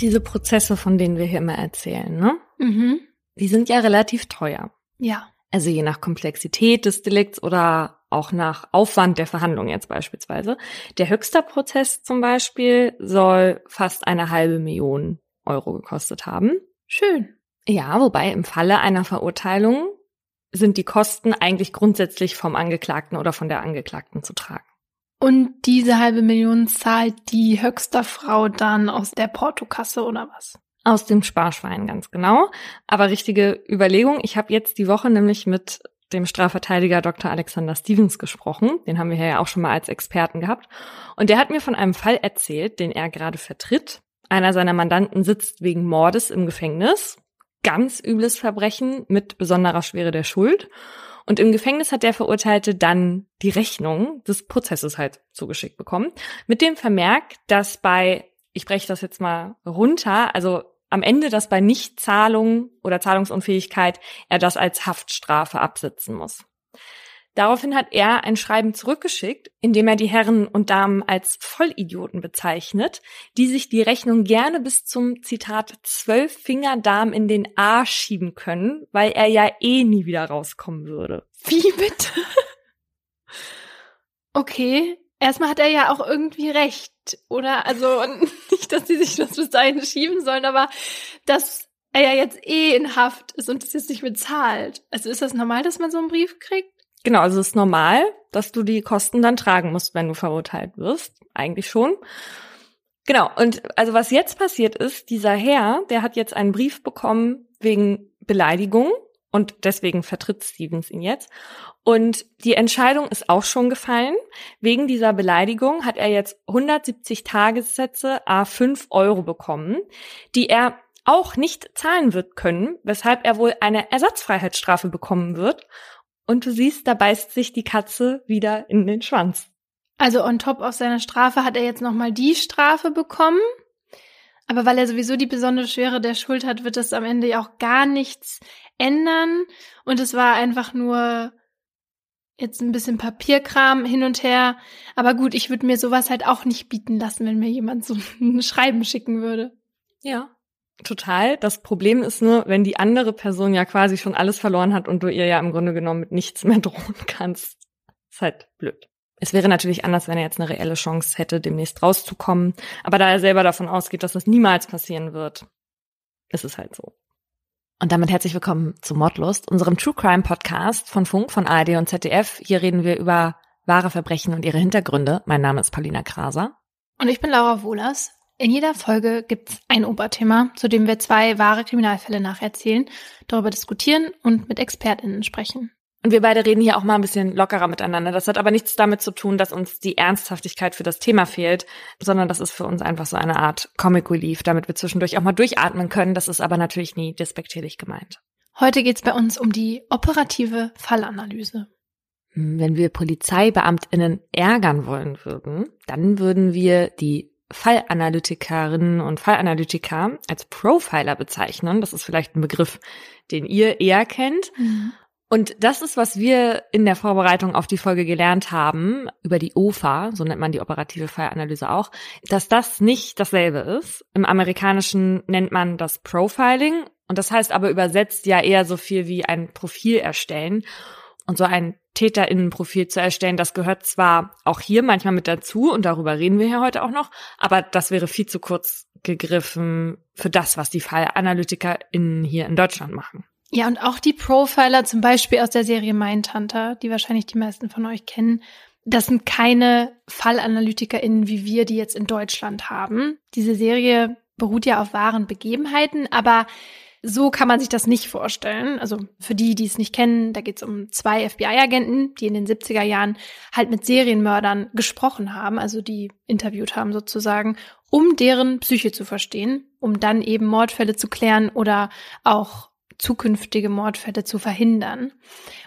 Diese Prozesse, von denen wir hier immer erzählen, ne? Mhm. Die sind ja relativ teuer. Ja. Also je nach Komplexität des Delikts oder auch nach Aufwand der Verhandlung jetzt beispielsweise. Der höchste Prozess zum Beispiel soll fast eine halbe Million Euro gekostet haben. Schön. Ja, wobei im Falle einer Verurteilung sind die Kosten eigentlich grundsätzlich vom Angeklagten oder von der Angeklagten zu tragen. Und diese halbe Million zahlt die höchste Frau dann aus der Portokasse oder was? Aus dem Sparschwein, ganz genau. Aber richtige Überlegung. Ich habe jetzt die Woche nämlich mit dem Strafverteidiger Dr. Alexander Stevens gesprochen. Den haben wir ja auch schon mal als Experten gehabt. Und der hat mir von einem Fall erzählt, den er gerade vertritt. Einer seiner Mandanten sitzt wegen Mordes im Gefängnis ganz übles Verbrechen mit besonderer Schwere der Schuld. Und im Gefängnis hat der Verurteilte dann die Rechnung des Prozesses halt zugeschickt bekommen. Mit dem Vermerk, dass bei, ich breche das jetzt mal runter, also am Ende, dass bei Nichtzahlung oder Zahlungsunfähigkeit er das als Haftstrafe absitzen muss. Daraufhin hat er ein Schreiben zurückgeschickt, in dem er die Herren und Damen als Vollidioten bezeichnet, die sich die Rechnung gerne bis zum Zitat zwölf Fingerdarm in den Arsch schieben können, weil er ja eh nie wieder rauskommen würde. Wie bitte? Okay, erstmal hat er ja auch irgendwie recht, oder? Also nicht, dass die sich das bis dahin schieben sollen, aber dass er ja jetzt eh in Haft ist und das jetzt nicht bezahlt. Also ist das normal, dass man so einen Brief kriegt? Genau, also es ist normal, dass du die Kosten dann tragen musst, wenn du verurteilt wirst. Eigentlich schon. Genau, und also was jetzt passiert ist, dieser Herr, der hat jetzt einen Brief bekommen wegen Beleidigung und deswegen vertritt Stevens ihn jetzt. Und die Entscheidung ist auch schon gefallen. Wegen dieser Beleidigung hat er jetzt 170 Tagessätze a 5 Euro bekommen, die er auch nicht zahlen wird können, weshalb er wohl eine Ersatzfreiheitsstrafe bekommen wird und du siehst, da beißt sich die Katze wieder in den Schwanz. Also on top auf seiner Strafe hat er jetzt nochmal die Strafe bekommen. Aber weil er sowieso die besondere Schwere der Schuld hat, wird das am Ende ja auch gar nichts ändern. Und es war einfach nur jetzt ein bisschen Papierkram hin und her. Aber gut, ich würde mir sowas halt auch nicht bieten lassen, wenn mir jemand so ein Schreiben schicken würde. Ja. Total. Das Problem ist nur, wenn die andere Person ja quasi schon alles verloren hat und du ihr ja im Grunde genommen mit nichts mehr drohen kannst. Ist halt blöd. Es wäre natürlich anders, wenn er jetzt eine reelle Chance hätte, demnächst rauszukommen. Aber da er selber davon ausgeht, dass das niemals passieren wird, ist es halt so. Und damit herzlich willkommen zu Mordlust, unserem True Crime Podcast von Funk, von ARD und ZDF. Hier reden wir über wahre Verbrechen und ihre Hintergründe. Mein Name ist Paulina Kraser. Und ich bin Laura Wohlers. In jeder Folge gibt's ein Oberthema, zu dem wir zwei wahre Kriminalfälle nacherzählen, darüber diskutieren und mit ExpertInnen sprechen. Und wir beide reden hier auch mal ein bisschen lockerer miteinander. Das hat aber nichts damit zu tun, dass uns die Ernsthaftigkeit für das Thema fehlt, sondern das ist für uns einfach so eine Art Comic Relief, damit wir zwischendurch auch mal durchatmen können. Das ist aber natürlich nie despektierlich gemeint. Heute geht's bei uns um die operative Fallanalyse. Wenn wir PolizeibeamtInnen ärgern wollen würden, dann würden wir die Fallanalytikerinnen und Fallanalytiker als Profiler bezeichnen. Das ist vielleicht ein Begriff, den ihr eher kennt. Mhm. Und das ist, was wir in der Vorbereitung auf die Folge gelernt haben, über die OFA, so nennt man die operative Fallanalyse auch, dass das nicht dasselbe ist. Im Amerikanischen nennt man das Profiling und das heißt aber übersetzt ja eher so viel wie ein Profil erstellen. Und so ein Täterinnenprofil zu erstellen, das gehört zwar auch hier manchmal mit dazu und darüber reden wir ja heute auch noch, aber das wäre viel zu kurz gegriffen für das, was die FallanalytikerInnen hier in Deutschland machen. Ja, und auch die Profiler zum Beispiel aus der Serie Mindhunter, die wahrscheinlich die meisten von euch kennen, das sind keine FallanalytikerInnen wie wir, die jetzt in Deutschland haben. Diese Serie beruht ja auf wahren Begebenheiten, aber so kann man sich das nicht vorstellen. Also für die, die es nicht kennen, da geht es um zwei FBI-Agenten, die in den 70er Jahren halt mit Serienmördern gesprochen haben, also die interviewt haben sozusagen, um deren Psyche zu verstehen, um dann eben Mordfälle zu klären oder auch zukünftige Mordfälle zu verhindern.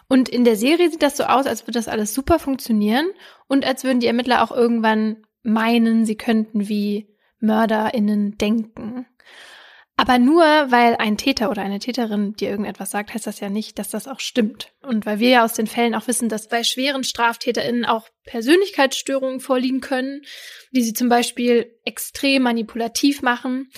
Und in der Serie sieht das so aus, als würde das alles super funktionieren und als würden die Ermittler auch irgendwann meinen, sie könnten wie MörderInnen denken. Aber nur weil ein Täter oder eine Täterin dir irgendetwas sagt, heißt das ja nicht, dass das auch stimmt. Und weil wir ja aus den Fällen auch wissen, dass bei schweren StraftäterInnen auch Persönlichkeitsstörungen vorliegen können, die sie zum Beispiel extrem manipulativ machen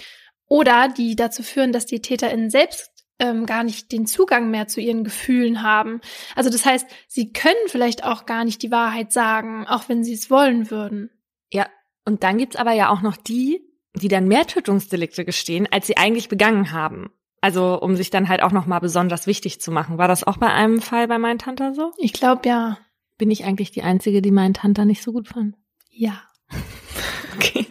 Oder die dazu führen, dass die TäterInnen selbst ähm, gar nicht den Zugang mehr zu ihren Gefühlen haben. Also das heißt, sie können vielleicht auch gar nicht die Wahrheit sagen, auch wenn sie es wollen würden. Ja, und dann gibt's aber ja auch noch die, die dann mehr Tötungsdelikte gestehen, als sie eigentlich begangen haben. Also um sich dann halt auch noch mal besonders wichtig zu machen. War das auch bei einem Fall bei meinen Tante so? Ich glaube ja. Bin ich eigentlich die Einzige, die meinen Tante nicht so gut fand? Ja. okay.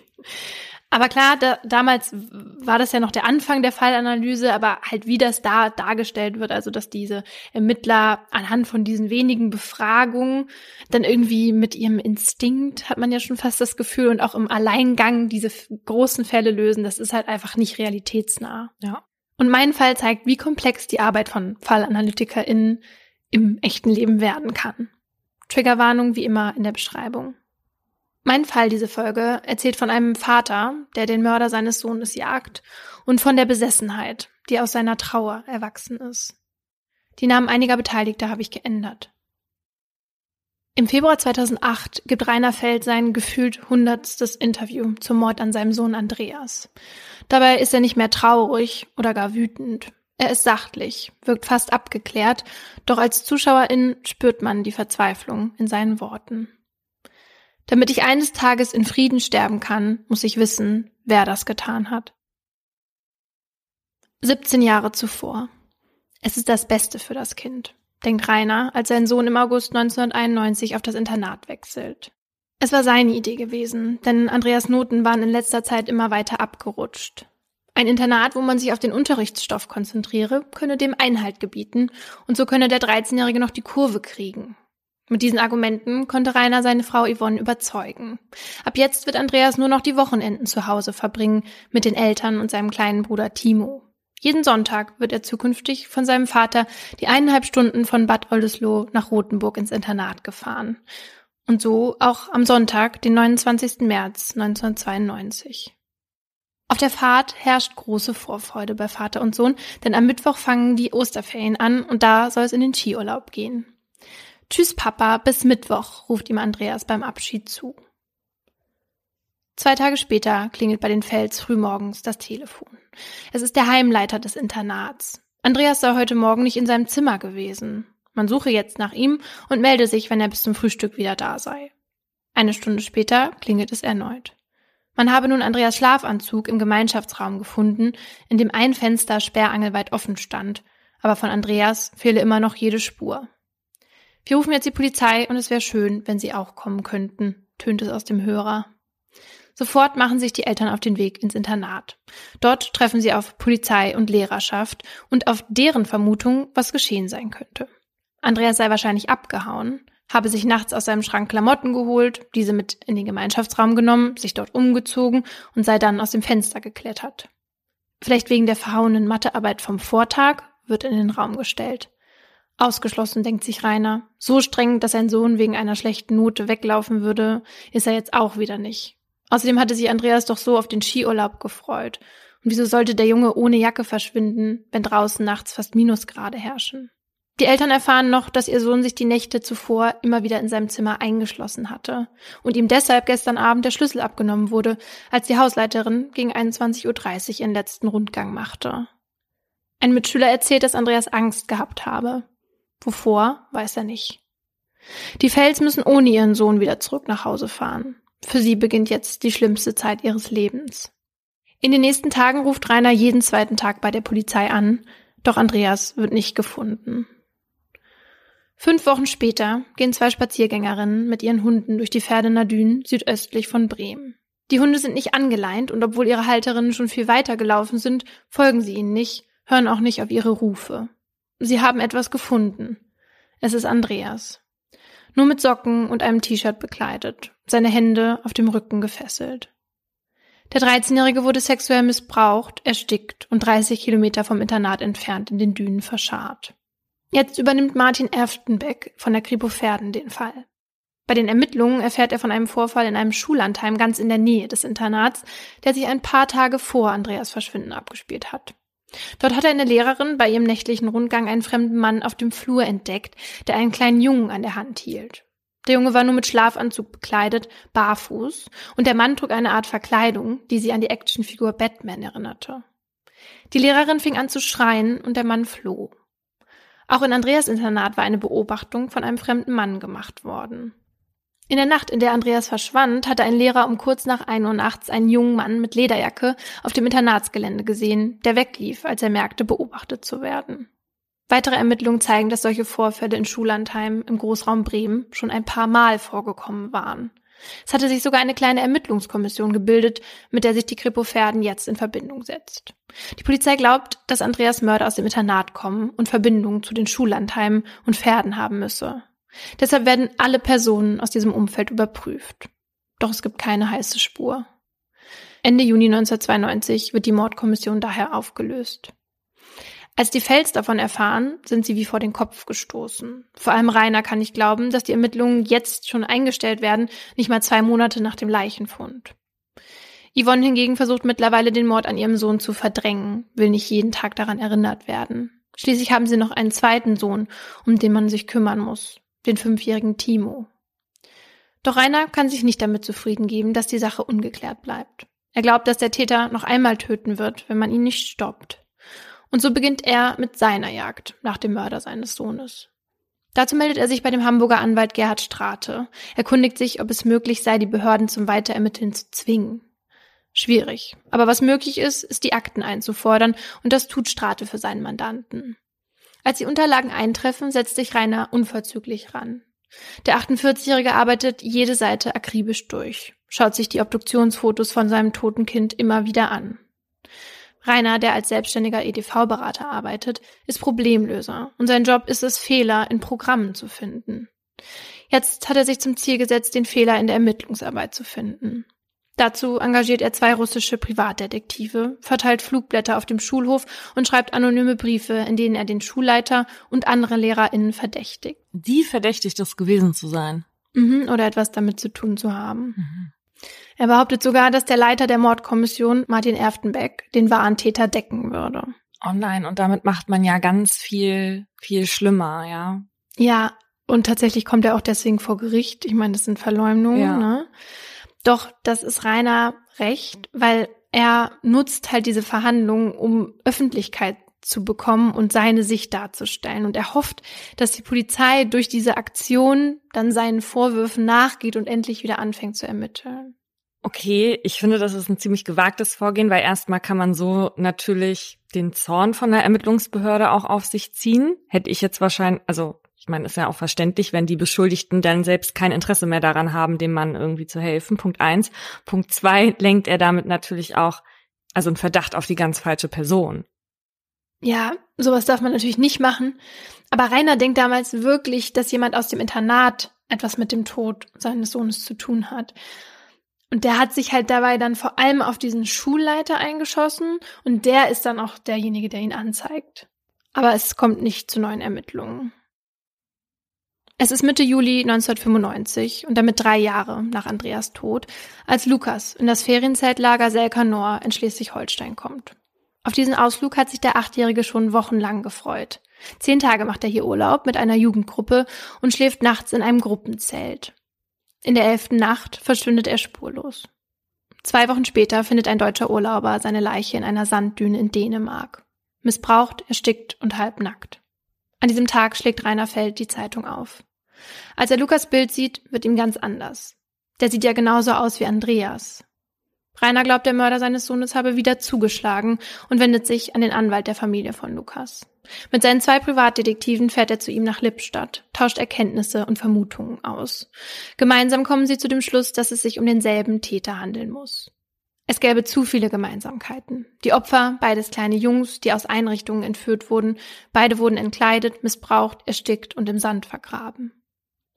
Aber klar, da, damals war das ja noch der Anfang der Fallanalyse, aber halt wie das da dargestellt wird, also dass diese Ermittler anhand von diesen wenigen Befragungen dann irgendwie mit ihrem Instinkt, hat man ja schon fast das Gefühl, und auch im Alleingang diese großen Fälle lösen, das ist halt einfach nicht realitätsnah. Ja. Und mein Fall zeigt, wie komplex die Arbeit von FallanalytikerInnen im echten Leben werden kann. Triggerwarnung wie immer in der Beschreibung. Mein Fall, diese Folge, erzählt von einem Vater, der den Mörder seines Sohnes jagt und von der Besessenheit, die aus seiner Trauer erwachsen ist. Die Namen einiger Beteiligter habe ich geändert. Im Februar 2008 gibt Rainer Feld sein gefühlt hundertstes Interview zum Mord an seinem Sohn Andreas. Dabei ist er nicht mehr traurig oder gar wütend. Er ist sachlich, wirkt fast abgeklärt, doch als Zuschauerin spürt man die Verzweiflung in seinen Worten. Damit ich eines Tages in Frieden sterben kann, muss ich wissen, wer das getan hat. 17 Jahre zuvor. Es ist das Beste für das Kind, denkt Rainer, als sein Sohn im August 1991 auf das Internat wechselt. Es war seine Idee gewesen, denn Andreas Noten waren in letzter Zeit immer weiter abgerutscht. Ein Internat, wo man sich auf den Unterrichtsstoff konzentriere, könne dem Einhalt gebieten und so könne der 13-Jährige noch die Kurve kriegen. Mit diesen Argumenten konnte Rainer seine Frau Yvonne überzeugen. Ab jetzt wird Andreas nur noch die Wochenenden zu Hause verbringen, mit den Eltern und seinem kleinen Bruder Timo. Jeden Sonntag wird er zukünftig von seinem Vater die eineinhalb Stunden von Bad Oldesloe nach Rothenburg ins Internat gefahren. Und so auch am Sonntag, den 29. März 1992. Auf der Fahrt herrscht große Vorfreude bei Vater und Sohn, denn am Mittwoch fangen die Osterferien an und da soll es in den Skiurlaub gehen. Tschüss, Papa, bis Mittwoch, ruft ihm Andreas beim Abschied zu. Zwei Tage später klingelt bei den Fels frühmorgens das Telefon. Es ist der Heimleiter des Internats. Andreas sei heute Morgen nicht in seinem Zimmer gewesen. Man suche jetzt nach ihm und melde sich, wenn er bis zum Frühstück wieder da sei. Eine Stunde später klingelt es erneut. Man habe nun Andreas Schlafanzug im Gemeinschaftsraum gefunden, in dem ein Fenster sperrangelweit offen stand, aber von Andreas fehle immer noch jede Spur. Wir rufen jetzt die Polizei und es wäre schön, wenn Sie auch kommen könnten, tönt es aus dem Hörer. Sofort machen sich die Eltern auf den Weg ins Internat. Dort treffen sie auf Polizei und Lehrerschaft und auf deren Vermutung, was geschehen sein könnte. Andreas sei wahrscheinlich abgehauen, habe sich nachts aus seinem Schrank Klamotten geholt, diese mit in den Gemeinschaftsraum genommen, sich dort umgezogen und sei dann aus dem Fenster geklettert. Vielleicht wegen der verhauenen Mathearbeit vom Vortag wird in den Raum gestellt. Ausgeschlossen, denkt sich Rainer. So streng, dass sein Sohn wegen einer schlechten Note weglaufen würde, ist er jetzt auch wieder nicht. Außerdem hatte sich Andreas doch so auf den Skiurlaub gefreut. Und wieso sollte der Junge ohne Jacke verschwinden, wenn draußen nachts fast Minusgrade herrschen? Die Eltern erfahren noch, dass ihr Sohn sich die Nächte zuvor immer wieder in seinem Zimmer eingeschlossen hatte und ihm deshalb gestern Abend der Schlüssel abgenommen wurde, als die Hausleiterin gegen 21.30 Uhr ihren letzten Rundgang machte. Ein Mitschüler erzählt, dass Andreas Angst gehabt habe. Wovor, weiß er nicht. Die Fels müssen ohne ihren Sohn wieder zurück nach Hause fahren. Für sie beginnt jetzt die schlimmste Zeit ihres Lebens. In den nächsten Tagen ruft Rainer jeden zweiten Tag bei der Polizei an, doch Andreas wird nicht gefunden. Fünf Wochen später gehen zwei Spaziergängerinnen mit ihren Hunden durch die Pferdener Dünen südöstlich von Bremen. Die Hunde sind nicht angeleint und obwohl ihre Halterinnen schon viel weiter gelaufen sind, folgen sie ihnen nicht, hören auch nicht auf ihre Rufe. Sie haben etwas gefunden. Es ist Andreas. Nur mit Socken und einem T-Shirt bekleidet, seine Hände auf dem Rücken gefesselt. Der 13-Jährige wurde sexuell missbraucht, erstickt und 30 Kilometer vom Internat entfernt in den Dünen verscharrt. Jetzt übernimmt Martin Erftenbeck von der Kripo Pferden den Fall. Bei den Ermittlungen erfährt er von einem Vorfall in einem Schullandheim ganz in der Nähe des Internats, der sich ein paar Tage vor Andreas Verschwinden abgespielt hat. Dort hat eine Lehrerin bei ihrem nächtlichen Rundgang einen fremden Mann auf dem Flur entdeckt, der einen kleinen Jungen an der Hand hielt. Der Junge war nur mit Schlafanzug bekleidet, barfuß, und der Mann trug eine Art Verkleidung, die sie an die Actionfigur Batman erinnerte. Die Lehrerin fing an zu schreien und der Mann floh. Auch in Andreas Internat war eine Beobachtung von einem fremden Mann gemacht worden. In der Nacht, in der Andreas verschwand, hatte ein Lehrer um kurz nach ein Uhr nachts einen jungen Mann mit Lederjacke auf dem Internatsgelände gesehen, der weglief, als er merkte, beobachtet zu werden. Weitere Ermittlungen zeigen, dass solche Vorfälle in Schullandheim im Großraum Bremen schon ein paar Mal vorgekommen waren. Es hatte sich sogar eine kleine Ermittlungskommission gebildet, mit der sich die Kripo Pferden jetzt in Verbindung setzt. Die Polizei glaubt, dass Andreas Mörder aus dem Internat kommen und Verbindungen zu den Schullandheimen und Pferden haben müsse. Deshalb werden alle Personen aus diesem Umfeld überprüft. Doch es gibt keine heiße Spur. Ende Juni 1992 wird die Mordkommission daher aufgelöst. Als die Fels davon erfahren, sind sie wie vor den Kopf gestoßen. Vor allem Rainer kann nicht glauben, dass die Ermittlungen jetzt schon eingestellt werden, nicht mal zwei Monate nach dem Leichenfund. Yvonne hingegen versucht mittlerweile den Mord an ihrem Sohn zu verdrängen, will nicht jeden Tag daran erinnert werden. Schließlich haben sie noch einen zweiten Sohn, um den man sich kümmern muss, den fünfjährigen Timo. Doch Rainer kann sich nicht damit zufrieden geben, dass die Sache ungeklärt bleibt. Er glaubt, dass der Täter noch einmal töten wird, wenn man ihn nicht stoppt. Und so beginnt er mit seiner Jagd nach dem Mörder seines Sohnes. Dazu meldet er sich bei dem Hamburger Anwalt Gerhard Strate, erkundigt sich, ob es möglich sei, die Behörden zum Weiterermitteln zu zwingen. Schwierig. Aber was möglich ist, ist die Akten einzufordern, und das tut Strate für seinen Mandanten. Als die Unterlagen eintreffen, setzt sich Rainer unverzüglich ran. Der 48-Jährige arbeitet jede Seite akribisch durch, schaut sich die Obduktionsfotos von seinem toten Kind immer wieder an. Rainer, der als selbstständiger EDV-Berater arbeitet, ist Problemlöser und sein Job ist es, Fehler in Programmen zu finden. Jetzt hat er sich zum Ziel gesetzt, den Fehler in der Ermittlungsarbeit zu finden. Dazu engagiert er zwei russische Privatdetektive, verteilt Flugblätter auf dem Schulhof und schreibt anonyme Briefe, in denen er den Schulleiter und andere LehrerInnen verdächtigt. Die verdächtigt es gewesen zu sein. Mhm, oder etwas damit zu tun zu haben. Mhm. Er behauptet sogar, dass der Leiter der Mordkommission, Martin Erftenbeck, den wahren Täter decken würde. Oh nein, und damit macht man ja ganz viel, viel schlimmer, ja. Ja, und tatsächlich kommt er auch deswegen vor Gericht. Ich meine, das sind Verleumdungen, ja. ne? Doch das ist reiner Recht, weil er nutzt halt diese Verhandlungen, um Öffentlichkeit zu bekommen und seine Sicht darzustellen. Und er hofft, dass die Polizei durch diese Aktion dann seinen Vorwürfen nachgeht und endlich wieder anfängt zu ermitteln. Okay, ich finde, das ist ein ziemlich gewagtes Vorgehen, weil erstmal kann man so natürlich den Zorn von der Ermittlungsbehörde auch auf sich ziehen. Hätte ich jetzt wahrscheinlich, also ich meine, ist ja auch verständlich, wenn die Beschuldigten dann selbst kein Interesse mehr daran haben, dem Mann irgendwie zu helfen. Punkt eins. Punkt zwei lenkt er damit natürlich auch, also ein Verdacht auf die ganz falsche Person. Ja, sowas darf man natürlich nicht machen. Aber Rainer denkt damals wirklich, dass jemand aus dem Internat etwas mit dem Tod seines Sohnes zu tun hat. Und der hat sich halt dabei dann vor allem auf diesen Schulleiter eingeschossen und der ist dann auch derjenige, der ihn anzeigt. Aber es kommt nicht zu neuen Ermittlungen. Es ist Mitte Juli 1995 und damit drei Jahre nach Andreas Tod, als Lukas in das Ferienzeltlager Selkanor in Schleswig-Holstein kommt. Auf diesen Ausflug hat sich der Achtjährige schon wochenlang gefreut. Zehn Tage macht er hier Urlaub mit einer Jugendgruppe und schläft nachts in einem Gruppenzelt. In der elften Nacht verschwindet er spurlos. Zwei Wochen später findet ein deutscher Urlauber seine Leiche in einer Sanddüne in Dänemark. Missbraucht, erstickt und halbnackt. An diesem Tag schlägt Rainer Feld die Zeitung auf. Als er Lukas Bild sieht, wird ihm ganz anders. Der sieht ja genauso aus wie Andreas. Rainer glaubt, der Mörder seines Sohnes habe wieder zugeschlagen und wendet sich an den Anwalt der Familie von Lukas. Mit seinen zwei Privatdetektiven fährt er zu ihm nach Lippstadt, tauscht Erkenntnisse und Vermutungen aus. Gemeinsam kommen sie zu dem Schluss, dass es sich um denselben Täter handeln muss. Es gäbe zu viele Gemeinsamkeiten. Die Opfer, beides kleine Jungs, die aus Einrichtungen entführt wurden, beide wurden entkleidet, missbraucht, erstickt und im Sand vergraben.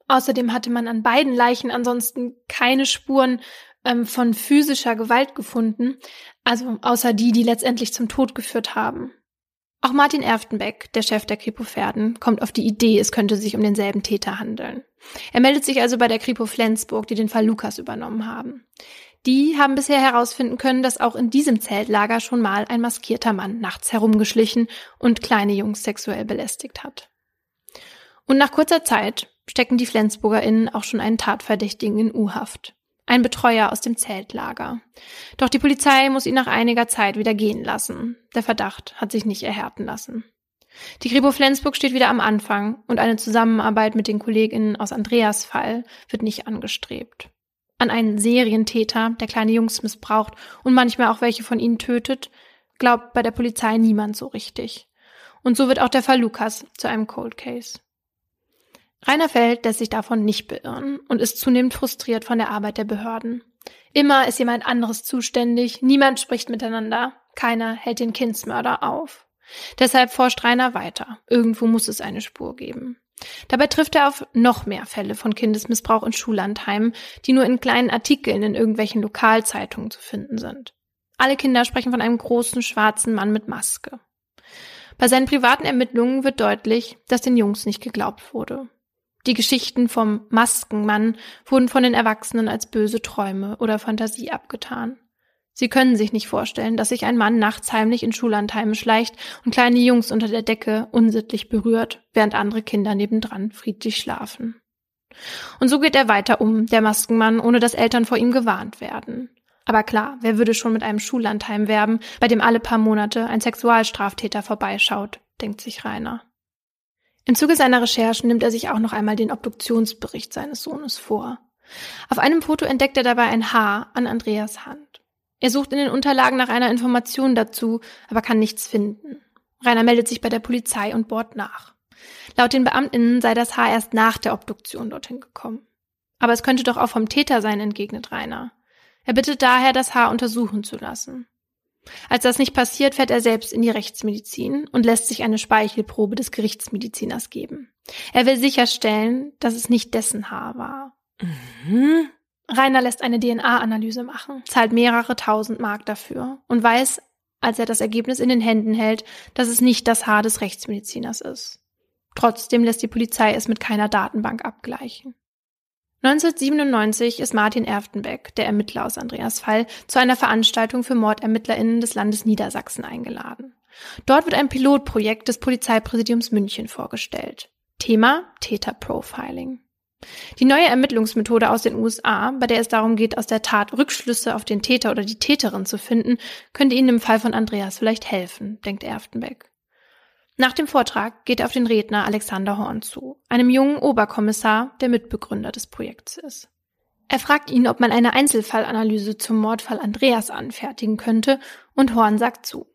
Außerdem hatte man an beiden Leichen ansonsten keine Spuren ähm, von physischer Gewalt gefunden, also außer die, die letztendlich zum Tod geführt haben. Auch Martin Erftenbeck, der Chef der Kripo Pferden, kommt auf die Idee, es könnte sich um denselben Täter handeln. Er meldet sich also bei der Kripo Flensburg, die den Fall Lukas übernommen haben. Die haben bisher herausfinden können, dass auch in diesem Zeltlager schon mal ein maskierter Mann nachts herumgeschlichen und kleine Jungs sexuell belästigt hat. Und nach kurzer Zeit stecken die FlensburgerInnen auch schon einen Tatverdächtigen in U-Haft. ein Betreuer aus dem Zeltlager. Doch die Polizei muss ihn nach einiger Zeit wieder gehen lassen. Der Verdacht hat sich nicht erhärten lassen. Die Kripo Flensburg steht wieder am Anfang und eine Zusammenarbeit mit den Kolleginnen aus Andreas Fall wird nicht angestrebt. An einen Serientäter, der kleine Jungs missbraucht und manchmal auch welche von ihnen tötet, glaubt bei der Polizei niemand so richtig. Und so wird auch der Fall Lukas zu einem Cold Case. Rainer Feld lässt sich davon nicht beirren und ist zunehmend frustriert von der Arbeit der Behörden. Immer ist jemand anderes zuständig, niemand spricht miteinander, keiner hält den Kindsmörder auf. Deshalb forscht Rainer weiter. Irgendwo muss es eine Spur geben. Dabei trifft er auf noch mehr Fälle von Kindesmissbrauch in Schullandheimen, die nur in kleinen Artikeln in irgendwelchen Lokalzeitungen zu finden sind. Alle Kinder sprechen von einem großen schwarzen Mann mit Maske. Bei seinen privaten Ermittlungen wird deutlich, dass den Jungs nicht geglaubt wurde. Die Geschichten vom Maskenmann wurden von den Erwachsenen als böse Träume oder Fantasie abgetan. Sie können sich nicht vorstellen, dass sich ein Mann nachts heimlich in Schullandheime schleicht und kleine Jungs unter der Decke unsittlich berührt, während andere Kinder nebendran friedlich schlafen. Und so geht er weiter um, der Maskenmann, ohne dass Eltern vor ihm gewarnt werden. Aber klar, wer würde schon mit einem Schullandheim werben, bei dem alle paar Monate ein Sexualstraftäter vorbeischaut, denkt sich Rainer. Im Zuge seiner Recherchen nimmt er sich auch noch einmal den Obduktionsbericht seines Sohnes vor. Auf einem Foto entdeckt er dabei ein Haar an Andreas Hand. Er sucht in den Unterlagen nach einer Information dazu, aber kann nichts finden. Rainer meldet sich bei der Polizei und bohrt nach. Laut den Beamtinnen sei das Haar erst nach der Obduktion dorthin gekommen. Aber es könnte doch auch vom Täter sein, entgegnet Rainer. Er bittet daher, das Haar untersuchen zu lassen. Als das nicht passiert, fährt er selbst in die Rechtsmedizin und lässt sich eine Speichelprobe des Gerichtsmediziners geben. Er will sicherstellen, dass es nicht dessen Haar war. Mhm. Rainer lässt eine DNA-Analyse machen, zahlt mehrere tausend Mark dafür und weiß, als er das Ergebnis in den Händen hält, dass es nicht das Haar des Rechtsmediziners ist. Trotzdem lässt die Polizei es mit keiner Datenbank abgleichen. 1997 ist Martin Erftenbeck, der Ermittler aus Andreas Fall, zu einer Veranstaltung für MordermittlerInnen des Landes Niedersachsen eingeladen. Dort wird ein Pilotprojekt des Polizeipräsidiums München vorgestellt. Thema Täterprofiling. Die neue Ermittlungsmethode aus den USA, bei der es darum geht, aus der Tat Rückschlüsse auf den Täter oder die Täterin zu finden, könnte Ihnen im Fall von Andreas vielleicht helfen, denkt Erftenbeck. Nach dem Vortrag geht er auf den Redner Alexander Horn zu, einem jungen Oberkommissar, der Mitbegründer des Projekts ist. Er fragt ihn, ob man eine Einzelfallanalyse zum Mordfall Andreas anfertigen könnte, und Horn sagt zu.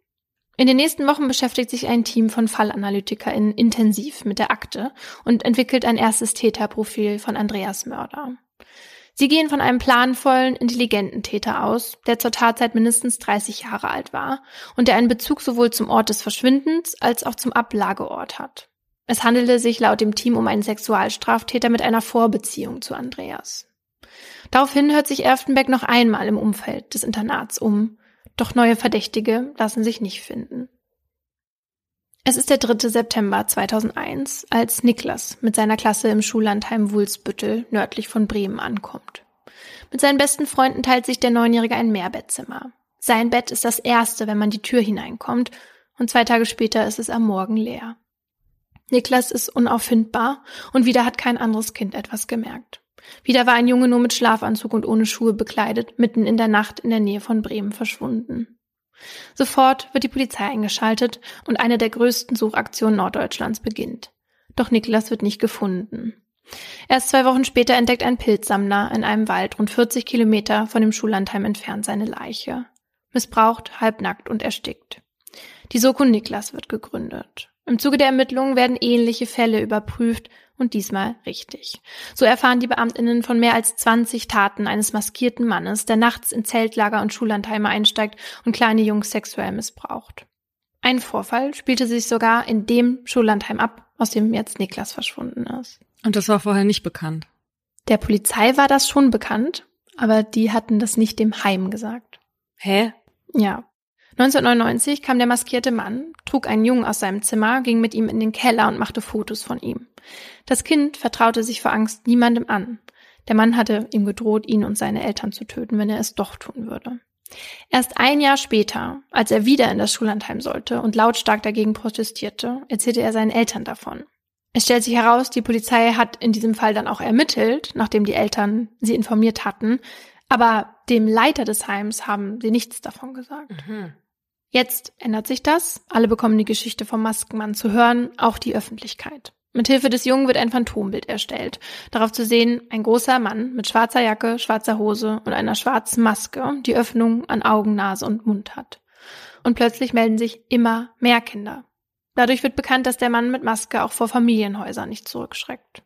In den nächsten Wochen beschäftigt sich ein Team von FallanalytikerInnen intensiv mit der Akte und entwickelt ein erstes Täterprofil von Andreas Mörder. Sie gehen von einem planvollen, intelligenten Täter aus, der zur Tatzeit mindestens 30 Jahre alt war und der einen Bezug sowohl zum Ort des Verschwindens als auch zum Ablageort hat. Es handelte sich laut dem Team um einen Sexualstraftäter mit einer Vorbeziehung zu Andreas. Daraufhin hört sich Erftenbeck noch einmal im Umfeld des Internats um doch neue Verdächtige lassen sich nicht finden. Es ist der 3. September 2001, als Niklas mit seiner Klasse im Schullandheim Wulsbüttel nördlich von Bremen ankommt. Mit seinen besten Freunden teilt sich der Neunjährige ein Mehrbettzimmer. Sein Bett ist das erste, wenn man die Tür hineinkommt, und zwei Tage später ist es am Morgen leer. Niklas ist unauffindbar und wieder hat kein anderes Kind etwas gemerkt. Wieder war ein Junge nur mit Schlafanzug und ohne Schuhe bekleidet, mitten in der Nacht in der Nähe von Bremen verschwunden. Sofort wird die Polizei eingeschaltet und eine der größten Suchaktionen Norddeutschlands beginnt. Doch Niklas wird nicht gefunden. Erst zwei Wochen später entdeckt ein Pilzsammler in einem Wald rund 40 Kilometer von dem Schullandheim entfernt seine Leiche. Missbraucht, halbnackt und erstickt. Die Soko Niklas wird gegründet. Im Zuge der Ermittlungen werden ähnliche Fälle überprüft und diesmal richtig. So erfahren die Beamtinnen von mehr als 20 Taten eines maskierten Mannes, der nachts in Zeltlager und Schullandheime einsteigt und kleine Jungs sexuell missbraucht. Ein Vorfall spielte sich sogar in dem Schullandheim ab, aus dem jetzt Niklas verschwunden ist. Und das war vorher nicht bekannt. Der Polizei war das schon bekannt, aber die hatten das nicht dem Heim gesagt. Hä? Ja. 1999 kam der maskierte Mann, trug einen Jungen aus seinem Zimmer, ging mit ihm in den Keller und machte Fotos von ihm. Das Kind vertraute sich vor Angst niemandem an. Der Mann hatte ihm gedroht, ihn und seine Eltern zu töten, wenn er es doch tun würde. Erst ein Jahr später, als er wieder in das Schullandheim sollte und lautstark dagegen protestierte, erzählte er seinen Eltern davon. Es stellt sich heraus, die Polizei hat in diesem Fall dann auch ermittelt, nachdem die Eltern sie informiert hatten, Aber dem Leiter des Heims haben sie nichts davon gesagt. Mhm. Jetzt ändert sich das. Alle bekommen die Geschichte vom Maskenmann zu hören, auch die Öffentlichkeit. Mithilfe des Jungen wird ein Phantombild erstellt. Darauf zu sehen ein großer Mann mit schwarzer Jacke, schwarzer Hose und einer schwarzen Maske, die Öffnung an Augen, Nase und Mund hat. Und plötzlich melden sich immer mehr Kinder. Dadurch wird bekannt, dass der Mann mit Maske auch vor Familienhäusern nicht zurückschreckt.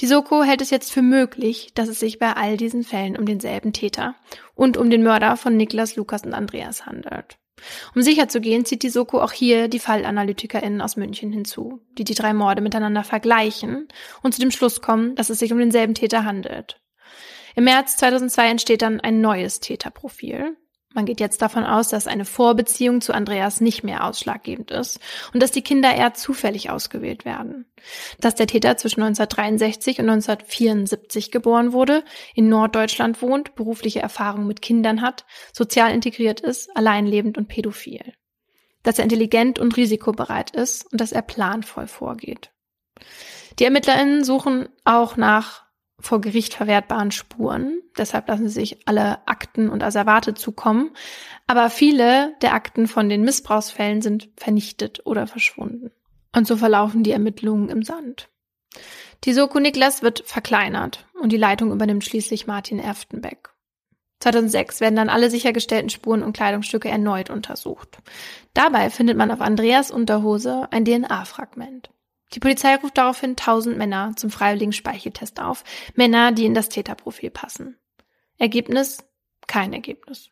Die Soko hält es jetzt für möglich, dass es sich bei all diesen Fällen um denselben Täter und um den Mörder von Niklas, Lukas und Andreas handelt. Um sicher zu gehen, zieht die Soko auch hier die FallanalytikerInnen aus München hinzu, die die drei Morde miteinander vergleichen und zu dem Schluss kommen, dass es sich um denselben Täter handelt. Im März 2002 entsteht dann ein neues Täterprofil, man geht jetzt davon aus, dass eine Vorbeziehung zu Andreas nicht mehr ausschlaggebend ist und dass die Kinder eher zufällig ausgewählt werden. Dass der Täter zwischen 1963 und 1974 geboren wurde, in Norddeutschland wohnt, berufliche Erfahrung mit Kindern hat, sozial integriert ist, alleinlebend und pädophil. Dass er intelligent und risikobereit ist und dass er planvoll vorgeht. Die ErmittlerInnen suchen auch nach vor Gericht verwertbaren Spuren. Deshalb lassen sich alle Akten und Asservate zukommen. Aber viele der Akten von den Missbrauchsfällen sind vernichtet oder verschwunden. Und so verlaufen die Ermittlungen im Sand. Die Soko Niklas wird verkleinert und die Leitung übernimmt schließlich Martin Erftenbeck. 2006 werden dann alle sichergestellten Spuren und Kleidungsstücke erneut untersucht. Dabei findet man auf Andreas Unterhose ein DNA-Fragment. Die Polizei ruft daraufhin tausend Männer zum freiwilligen Speicheltest auf. Männer, die in das Täterprofil passen. Ergebnis? Kein Ergebnis.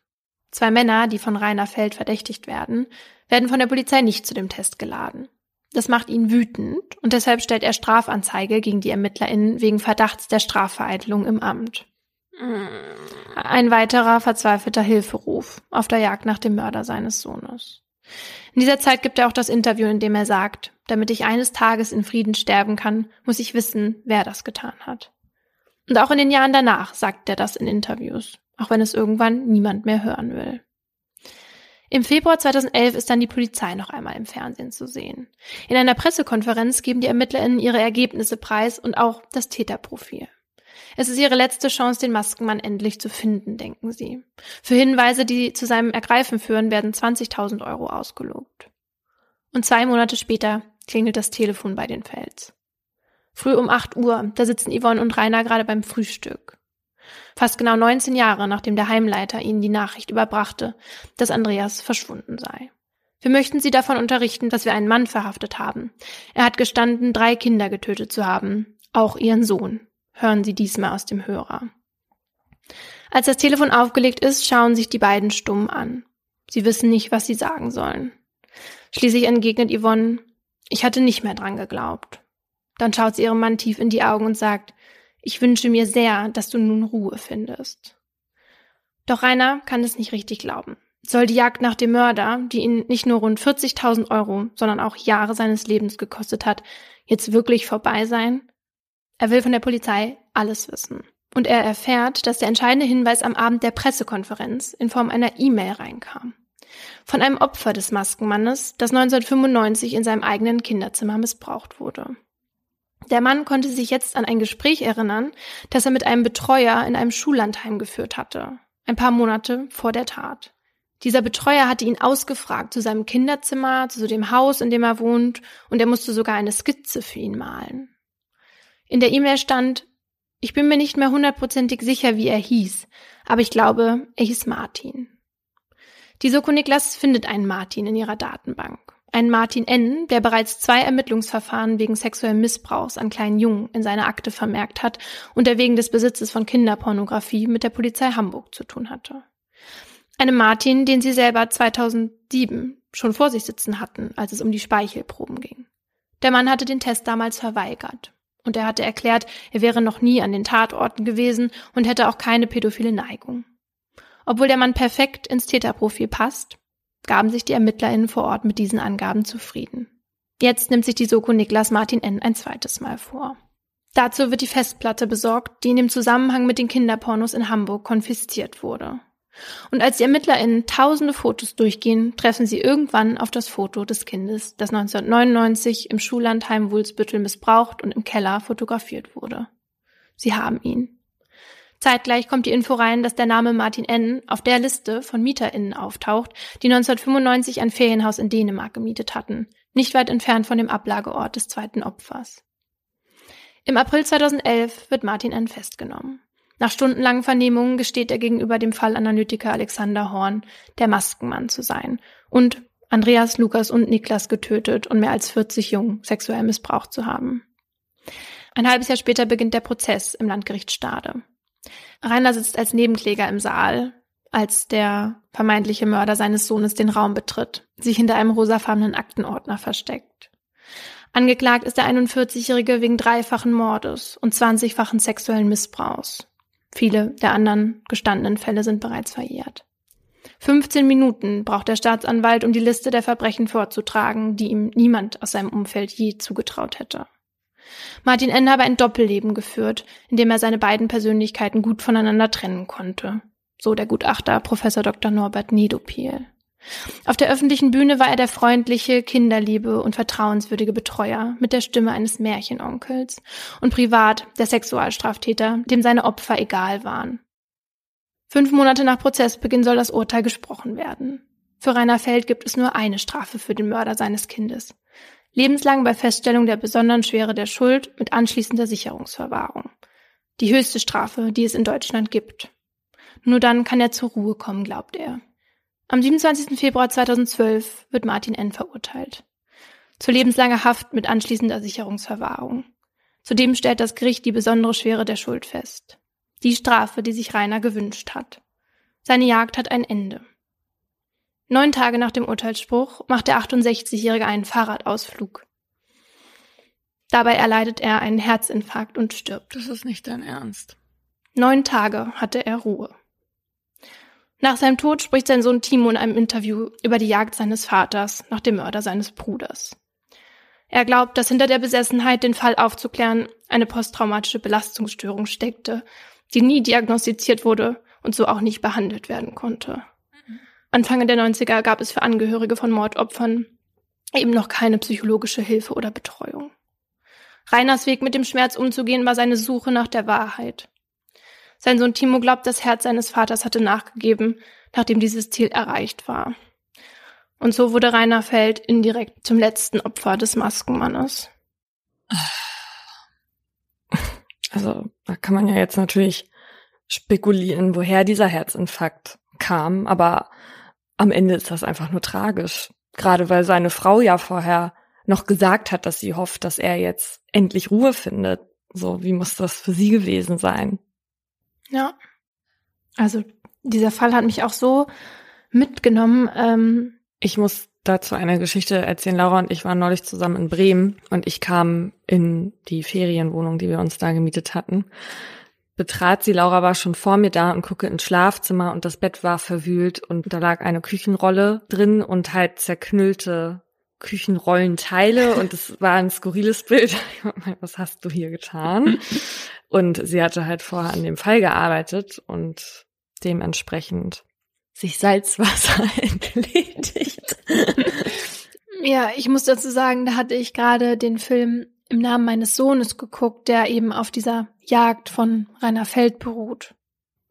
Zwei Männer, die von Rainer Feld verdächtigt werden, werden von der Polizei nicht zu dem Test geladen. Das macht ihn wütend und deshalb stellt er Strafanzeige gegen die ErmittlerInnen wegen Verdachts der Strafvereitelung im Amt. Ein weiterer verzweifelter Hilferuf auf der Jagd nach dem Mörder seines Sohnes. In dieser Zeit gibt er auch das Interview, in dem er sagt, damit ich eines Tages in Frieden sterben kann, muss ich wissen, wer das getan hat. Und auch in den Jahren danach sagt er das in Interviews, auch wenn es irgendwann niemand mehr hören will. Im Februar 2011 ist dann die Polizei noch einmal im Fernsehen zu sehen. In einer Pressekonferenz geben die ErmittlerInnen ihre Ergebnisse preis und auch das Täterprofil. Es ist ihre letzte Chance, den Maskenmann endlich zu finden, denken sie. Für Hinweise, die zu seinem Ergreifen führen, werden 20.000 Euro ausgelobt. Und zwei Monate später klingelt das Telefon bei den Fels. Früh um 8 Uhr, da sitzen Yvonne und Rainer gerade beim Frühstück. Fast genau 19 Jahre nachdem der Heimleiter ihnen die Nachricht überbrachte, dass Andreas verschwunden sei. Wir möchten Sie davon unterrichten, dass wir einen Mann verhaftet haben. Er hat gestanden, drei Kinder getötet zu haben, auch ihren Sohn hören Sie diesmal aus dem Hörer. Als das Telefon aufgelegt ist, schauen sich die beiden stumm an. Sie wissen nicht, was sie sagen sollen. Schließlich entgegnet Yvonne, ich hatte nicht mehr dran geglaubt. Dann schaut sie ihrem Mann tief in die Augen und sagt, ich wünsche mir sehr, dass du nun Ruhe findest. Doch Rainer kann es nicht richtig glauben. Soll die Jagd nach dem Mörder, die ihn nicht nur rund 40.000 Euro, sondern auch Jahre seines Lebens gekostet hat, jetzt wirklich vorbei sein? Er will von der Polizei alles wissen. Und er erfährt, dass der entscheidende Hinweis am Abend der Pressekonferenz in Form einer E-Mail reinkam. Von einem Opfer des Maskenmannes, das 1995 in seinem eigenen Kinderzimmer missbraucht wurde. Der Mann konnte sich jetzt an ein Gespräch erinnern, das er mit einem Betreuer in einem Schullandheim geführt hatte, ein paar Monate vor der Tat. Dieser Betreuer hatte ihn ausgefragt zu seinem Kinderzimmer, zu dem Haus, in dem er wohnt, und er musste sogar eine Skizze für ihn malen. In der E-Mail stand, ich bin mir nicht mehr hundertprozentig sicher, wie er hieß, aber ich glaube, er hieß Martin. Die Soko Niklas findet einen Martin in ihrer Datenbank. Einen Martin N., der bereits zwei Ermittlungsverfahren wegen sexuellen Missbrauchs an kleinen Jungen in seiner Akte vermerkt hat und der wegen des Besitzes von Kinderpornografie mit der Polizei Hamburg zu tun hatte. Einem Martin, den sie selber 2007 schon vor sich sitzen hatten, als es um die Speichelproben ging. Der Mann hatte den Test damals verweigert und er hatte erklärt, er wäre noch nie an den Tatorten gewesen und hätte auch keine pädophile Neigung. Obwohl der Mann perfekt ins Täterprofil passt, gaben sich die ErmittlerInnen vor Ort mit diesen Angaben zufrieden. Jetzt nimmt sich die Soko Niklas Martin N. ein zweites Mal vor. Dazu wird die Festplatte besorgt, die in dem Zusammenhang mit den Kinderpornos in Hamburg konfisziert wurde. Und als die ErmittlerInnen tausende Fotos durchgehen, treffen sie irgendwann auf das Foto des Kindes, das 1999 im Schullandheim Wulsbüttel missbraucht und im Keller fotografiert wurde. Sie haben ihn. Zeitgleich kommt die Info rein, dass der Name Martin N. auf der Liste von MieterInnen auftaucht, die 1995 ein Ferienhaus in Dänemark gemietet hatten, nicht weit entfernt von dem Ablageort des zweiten Opfers. Im April 2011 wird Martin N. festgenommen. Nach stundenlangen Vernehmungen gesteht er gegenüber dem Fallanalytiker Alexander Horn, der Maskenmann zu sein und Andreas, Lukas und Niklas getötet und mehr als 40 Jungen sexuell missbraucht zu haben. Ein halbes Jahr später beginnt der Prozess im Landgericht Stade. Rainer sitzt als Nebenkläger im Saal, als der vermeintliche Mörder seines Sohnes den Raum betritt, sich hinter einem rosafarbenen Aktenordner versteckt. Angeklagt ist der 41-Jährige wegen dreifachen Mordes und 20-fachen sexuellen Missbrauchs. Viele der anderen gestandenen Fälle sind bereits verjährt. 15 Minuten braucht der Staatsanwalt, um die Liste der Verbrechen vorzutragen, die ihm niemand aus seinem Umfeld je zugetraut hätte. Martin N. habe ein Doppelleben geführt, in dem er seine beiden Persönlichkeiten gut voneinander trennen konnte. So der Gutachter Professor Dr. Norbert Niedopil. Auf der öffentlichen Bühne war er der freundliche, kinderliebe und vertrauenswürdige Betreuer mit der Stimme eines Märchenonkels und privat der Sexualstraftäter, dem seine Opfer egal waren. Fünf Monate nach Prozessbeginn soll das Urteil gesprochen werden. Für Rainer Feld gibt es nur eine Strafe für den Mörder seines Kindes. Lebenslang bei Feststellung der besonderen Schwere der Schuld mit anschließender Sicherungsverwahrung. Die höchste Strafe, die es in Deutschland gibt. Nur dann kann er zur Ruhe kommen, glaubt er. Am 27. Februar 2012 wird Martin N. verurteilt. Zu lebenslanger Haft mit anschließender Sicherungsverwahrung. Zudem stellt das Gericht die besondere Schwere der Schuld fest. Die Strafe, die sich Rainer gewünscht hat. Seine Jagd hat ein Ende. Neun Tage nach dem Urteilsspruch macht der 68-Jährige einen Fahrradausflug. Dabei erleidet er einen Herzinfarkt und stirbt. Das ist nicht dein Ernst. Neun Tage hatte er Ruhe. Nach seinem Tod spricht sein Sohn Timo in einem Interview über die Jagd seines Vaters nach dem Mörder seines Bruders. Er glaubt, dass hinter der Besessenheit, den Fall aufzuklären, eine posttraumatische Belastungsstörung steckte, die nie diagnostiziert wurde und so auch nicht behandelt werden konnte. Anfang der 90er gab es für Angehörige von Mordopfern eben noch keine psychologische Hilfe oder Betreuung. Reiners Weg mit dem Schmerz umzugehen war seine Suche nach der Wahrheit. Sein Sohn Timo glaubt, das Herz seines Vaters hatte nachgegeben, nachdem dieses Ziel erreicht war. Und so wurde Rainer Feld indirekt zum letzten Opfer des Maskenmannes. Also, da kann man ja jetzt natürlich spekulieren, woher dieser Herzinfarkt kam, aber am Ende ist das einfach nur tragisch. Gerade weil seine Frau ja vorher noch gesagt hat, dass sie hofft, dass er jetzt endlich Ruhe findet. So, wie muss das für sie gewesen sein? Ja. Also, dieser Fall hat mich auch so mitgenommen. Ähm ich muss dazu eine Geschichte erzählen. Laura und ich waren neulich zusammen in Bremen und ich kam in die Ferienwohnung, die wir uns da gemietet hatten betrat sie. Laura war schon vor mir da und gucke ins Schlafzimmer und das Bett war verwühlt und da lag eine Küchenrolle drin und halt zerknüllte Küchenrollenteile und es war ein skurriles Bild. Was hast du hier getan? Und sie hatte halt vorher an dem Fall gearbeitet und dementsprechend sich Salzwasser entledigt. Ja, ich muss dazu sagen, da hatte ich gerade den Film im Namen meines Sohnes geguckt, der eben auf dieser Jagd von Rainer Feld beruht.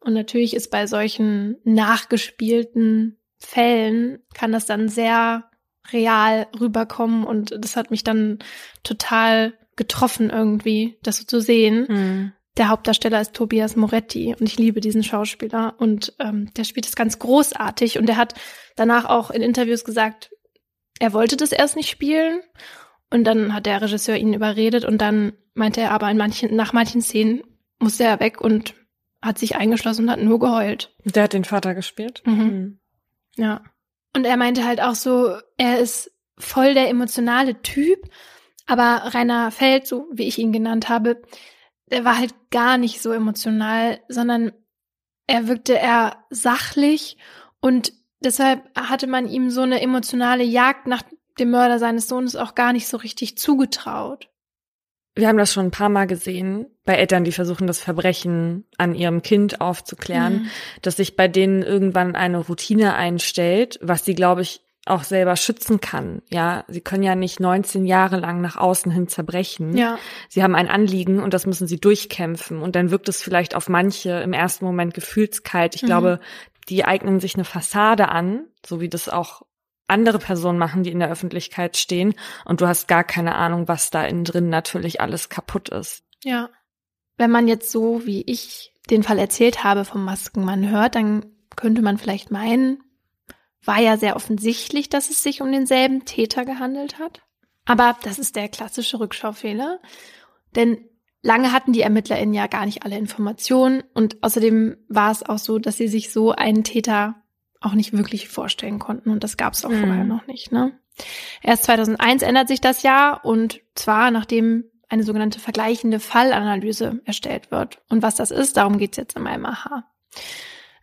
Und natürlich ist bei solchen nachgespielten Fällen kann das dann sehr real rüberkommen und das hat mich dann total getroffen irgendwie, das so zu sehen. Mhm. Der Hauptdarsteller ist Tobias Moretti und ich liebe diesen Schauspieler und ähm, der spielt es ganz großartig und er hat danach auch in Interviews gesagt, er wollte das erst nicht spielen und dann hat der Regisseur ihn überredet und dann meinte er aber in manchen, nach manchen Szenen musste er weg und hat sich eingeschlossen und hat nur geheult. Der hat den Vater gespielt? Mhm. mhm. Ja. Und er meinte halt auch so, er ist voll der emotionale Typ, aber Rainer Feld, so wie ich ihn genannt habe, der war halt gar nicht so emotional, sondern er wirkte eher sachlich und deshalb hatte man ihm so eine emotionale Jagd nach dem Mörder seines Sohnes auch gar nicht so richtig zugetraut. Wir haben das schon ein paar Mal gesehen bei Eltern, die versuchen, das Verbrechen an ihrem Kind aufzuklären, mhm. dass sich bei denen irgendwann eine Routine einstellt, was sie, glaube ich, auch selber schützen kann. Ja, sie können ja nicht 19 Jahre lang nach außen hin zerbrechen. Ja. Sie haben ein Anliegen und das müssen sie durchkämpfen. Und dann wirkt es vielleicht auf manche im ersten Moment gefühlskalt. Ich Mhm. glaube, die eignen sich eine Fassade an, so wie das auch andere Personen machen, die in der Öffentlichkeit stehen. Und du hast gar keine Ahnung, was da innen drin natürlich alles kaputt ist. Ja. Wenn man jetzt so wie ich den Fall erzählt habe vom Maskenmann hört, dann könnte man vielleicht meinen, war ja sehr offensichtlich, dass es sich um denselben Täter gehandelt hat. Aber das ist der klassische Rückschaufehler. Denn lange hatten die ErmittlerInnen ja gar nicht alle Informationen und außerdem war es auch so, dass sie sich so einen Täter auch nicht wirklich vorstellen konnten und das gab es auch Mhm. vorher noch nicht. Ne? Erst 2001 ändert sich das Jahr und zwar nachdem eine sogenannte vergleichende Fallanalyse erstellt wird. Und was das ist, darum geht's jetzt im MAH.